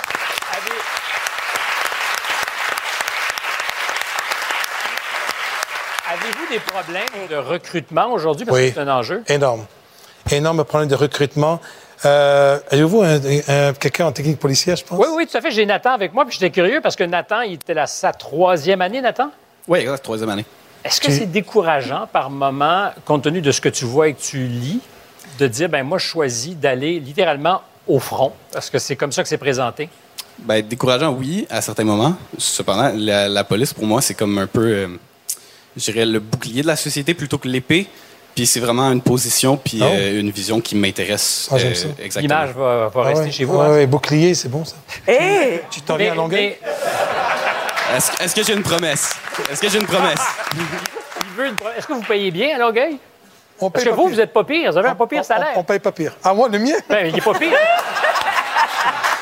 S2: Avez-vous des problèmes de recrutement aujourd'hui? Parce
S12: Oui.
S2: que c'est un enjeu?
S12: Énorme. Énorme problème de recrutement. Euh, Avez-vous un, un- quelqu'un en technique policière, je pense?
S2: Oui, oui, tout à fait. J'ai Nathan avec moi, puis j'étais curieux parce que Nathan, il était à sa troisième année, Nathan?
S13: Oui, exact, troisième année.
S2: Est-ce que c'est décourageant par moment, compte tenu de ce que tu vois et que tu lis, de dire, ben moi, je choisis d'aller littéralement au front, parce que c'est comme ça que c'est présenté?
S13: Ben, décourageant, oui, à certains moments. Cependant, la, la police, pour moi, c'est comme un peu, euh, je dirais, le bouclier de la société plutôt que l'épée. Puis c'est vraiment une position puis
S12: Oh.
S13: euh, une vision qui m'intéresse.
S12: Ah, j'aime ça.
S13: Exactement.
S2: L'image va, va
S12: Ah
S2: rester
S12: ouais.
S2: chez vous. Hein?
S12: ouais, bouclier, c'est bon ça.
S7: Hé!
S12: Tu t'en viens à Longueuil?
S2: mais
S13: Est-ce est-ce que j'ai une promesse? Est-ce que j'ai une promesse?
S2: il veut une pro- Est-ce que vous payez bien à Longueuil?
S12: On
S2: Parce
S12: paye
S2: que
S12: pas
S2: vous,
S12: pire.
S2: vous n'êtes pas pire. Vous avez un pas pire salaire.
S12: On, on paye pas pire. Ah, moi, le mien?
S2: Ben, il n'est pas pire.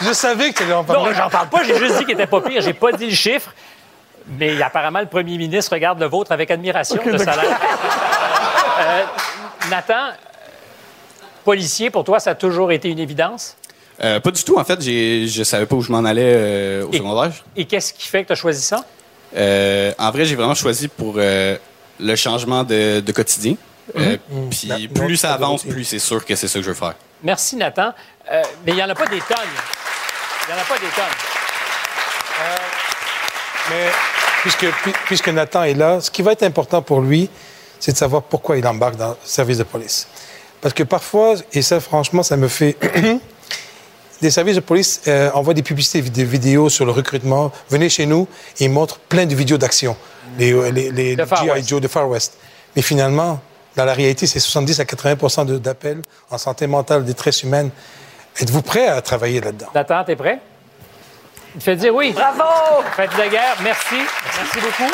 S12: Je savais que tu allais en
S2: Non,
S12: parler.
S2: j'en parle pas. J'ai juste dit qu'il n'était pas pire. J'ai pas dit le chiffre. Mais apparemment, le premier ministre regarde le vôtre avec admiration, le salaire. Euh, Nathan, policier, pour toi, ça a toujours été une évidence?
S13: Euh, pas du tout, en fait. j'ai- Je savais pas où je m'en allais euh, au
S2: Et-
S13: secondaire.
S2: Et qu'est-ce qui fait que tu as choisi ça?
S13: Euh, en vrai, j'ai vraiment choisi pour euh, le changement de, de quotidien. Euh,
S2: Mhm.
S13: Puis
S12: La-
S13: plus ça avance, plus c'est sûr que c'est ça que je veux faire.
S2: Merci, Nathan. Euh, mais il n'y en a pas des tonnes. Il n'y en a pas des tonnes.
S12: Mais puisque, pu- puisque Nathan est là, ce qui va être important pour lui, c'est de savoir pourquoi il embarque dans le service de police. Parce que parfois, et ça franchement, ça me fait... Des services de police euh, envoient des publicités, des vidéos sur le recrutement. Venez chez nous et ils montrent plein de vidéos d'action. Les, euh, les, les G.I.
S2: West.
S12: Joe de Far West. Mais finalement, dans la réalité, c'est 70 à 80% de- d'appels en santé mentale, détresse humaine. Êtes-vous prêt à travailler là-dedans?
S2: Nathan, t'es prêt? Il fait dire oui.
S7: Bravo!
S2: Faites de guerre, merci. Merci beaucoup.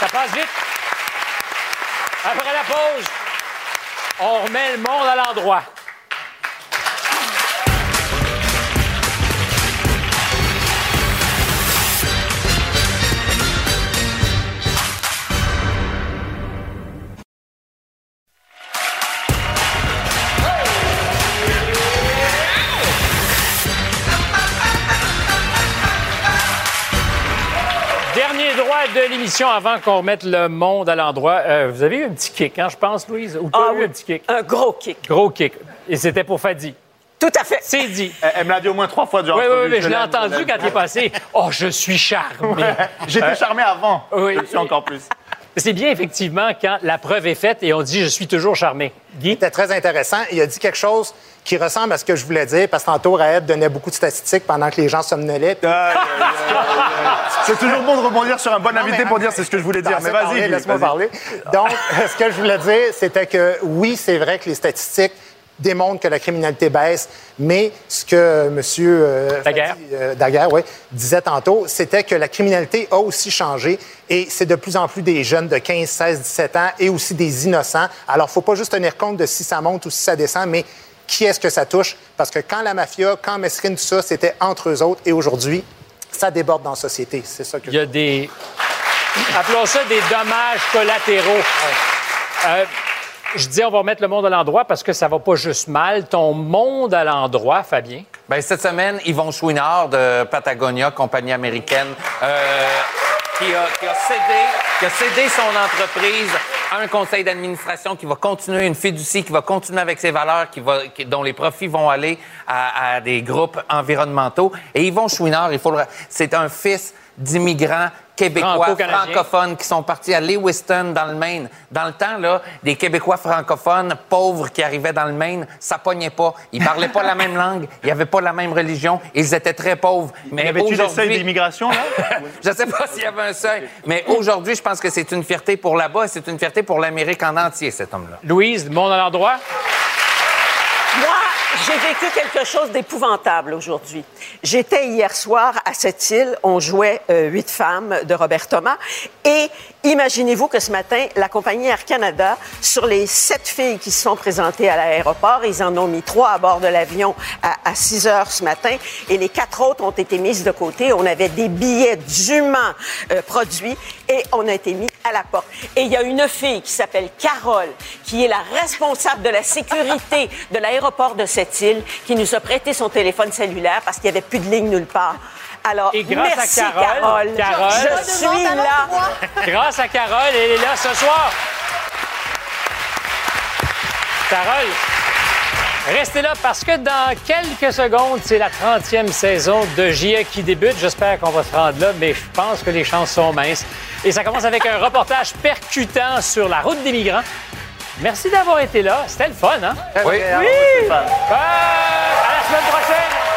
S2: Ça passe vite. Après la pause, on remet le monde à l'endroit. Droit de l'émission avant qu'on remette le monde à l'endroit. Euh, vous avez eu un petit kick, hein, je pense, Louise? Ou pas
S7: Ah
S2: eu
S7: oui.
S2: un petit kick?
S7: Un gros kick.
S2: Gros kick. Et c'était pour Fadi.
S7: Tout à fait.
S2: C'est dit.
S6: Elle, elle me l'a dit au moins trois fois durant
S2: Oui, oui, mais je l'ai entendu quand il est passé. Oh, je suis charmé.
S6: J'étais charmé avant.
S2: Oui.
S6: Je le suis encore plus.
S2: C'est bien, effectivement, quand la preuve est faite et on dit je suis toujours charmé. Guy?
S5: C'était très intéressant. Il a dit quelque chose qui ressemble à ce que je voulais dire, parce que tantôt, Raed donnait beaucoup de statistiques pendant que les gens somnolaient. Puis-.
S6: C'est toujours bon de rebondir sur un bon
S5: Non,
S6: invité
S5: mais-
S6: pour dire c'est ce que je voulais dire. Mais vas-y,
S5: parler,
S6: Guy,
S5: laisse-moi
S6: vas-y.
S5: parler. Donc, ce que je voulais dire, c'était que oui, c'est vrai que les statistiques démontrent que la criminalité baisse, mais ce que M. Euh,
S2: Daguerre.
S5: Euh, Daguerre, oui, disait tantôt, c'était que la criminalité a aussi changé et c'est de plus en plus des jeunes de 15, 16, 17 ans et aussi des innocents. Alors, il ne faut pas juste tenir compte de si ça monte ou si ça descend, mais qui est-ce que ça touche? Parce que quand la mafia, quand Mesrine, tout ça, c'était entre eux autres et aujourd'hui, ça déborde dans la société. C'est ça que
S2: Il y a des. Appelons ça des dommages collatéraux. Euh, je dis, on va remettre le monde à l'endroit parce que ça va pas juste mal. Ton monde à l'endroit, Fabien?
S3: Ben, cette semaine, Yvon Chouinard de Patagonia, compagnie américaine, euh, qui a, qui a cédé, qui a cédé son entreprise à un conseil d'administration qui va continuer, une fiducie qui va continuer avec ses valeurs, qui va, qui- dont les profits vont aller à, à des groupes environnementaux. Et Yvon Chouinard, il faut le c'est un fils d'immigrants québécois
S2: Franco-canadiens.
S3: francophones qui sont partis à Lewiston, dans le Maine. Dans le temps, là, des Québécois francophones pauvres qui arrivaient dans le Maine, ça pognait pas. Ils parlaient pas la même langue, ils avaient pas la même religion, ils étaient très pauvres. Mais
S6: y avait-tu des
S3: aujourd'hui-
S6: seuils d'immigration, là?
S3: je sais pas s'il y avait un seuil, mais aujourd'hui, je pense que c'est une fierté pour là-bas et c'est une fierté pour l'Amérique en entier, cet homme-là.
S2: Louise, monde à l'endroit?
S7: Moi, j'ai vécu quelque chose d'épouvantable aujourd'hui. J'étais hier soir à cette île, on jouait euh, Huit femmes de Robert Thomas, et imaginez-vous que ce matin, la compagnie Air Canada, sur les sept filles qui se sont présentées à l'aéroport, ils en ont mis trois à bord de l'avion à, à 6 heures ce matin, et les quatre autres ont été mises de côté. On avait des billets dûment euh, produits, et on a été mis à la porte. Et il y a une fille qui s'appelle Carole, qui est la responsable de la sécurité de l'aéroport de cette île, qui nous a prêté son téléphone cellulaire parce qu'il n'y avait plus de ligne nulle part. Alors,
S2: Et grâce
S7: merci,
S2: à Carole, Carole,
S7: je suis là.
S2: Grâce à Carole, elle est là ce soir. Carole, restez là parce que dans quelques secondes, c'est la 30e saison de JE qui débute. J'espère qu'on va se rendre là, mais je pense que les chances sont minces. Et ça commence avec un reportage percutant sur la route des migrants. Merci d'avoir été là. C'était le fun, hein?
S3: Oui.
S2: Oui! Euh, à la semaine prochaine!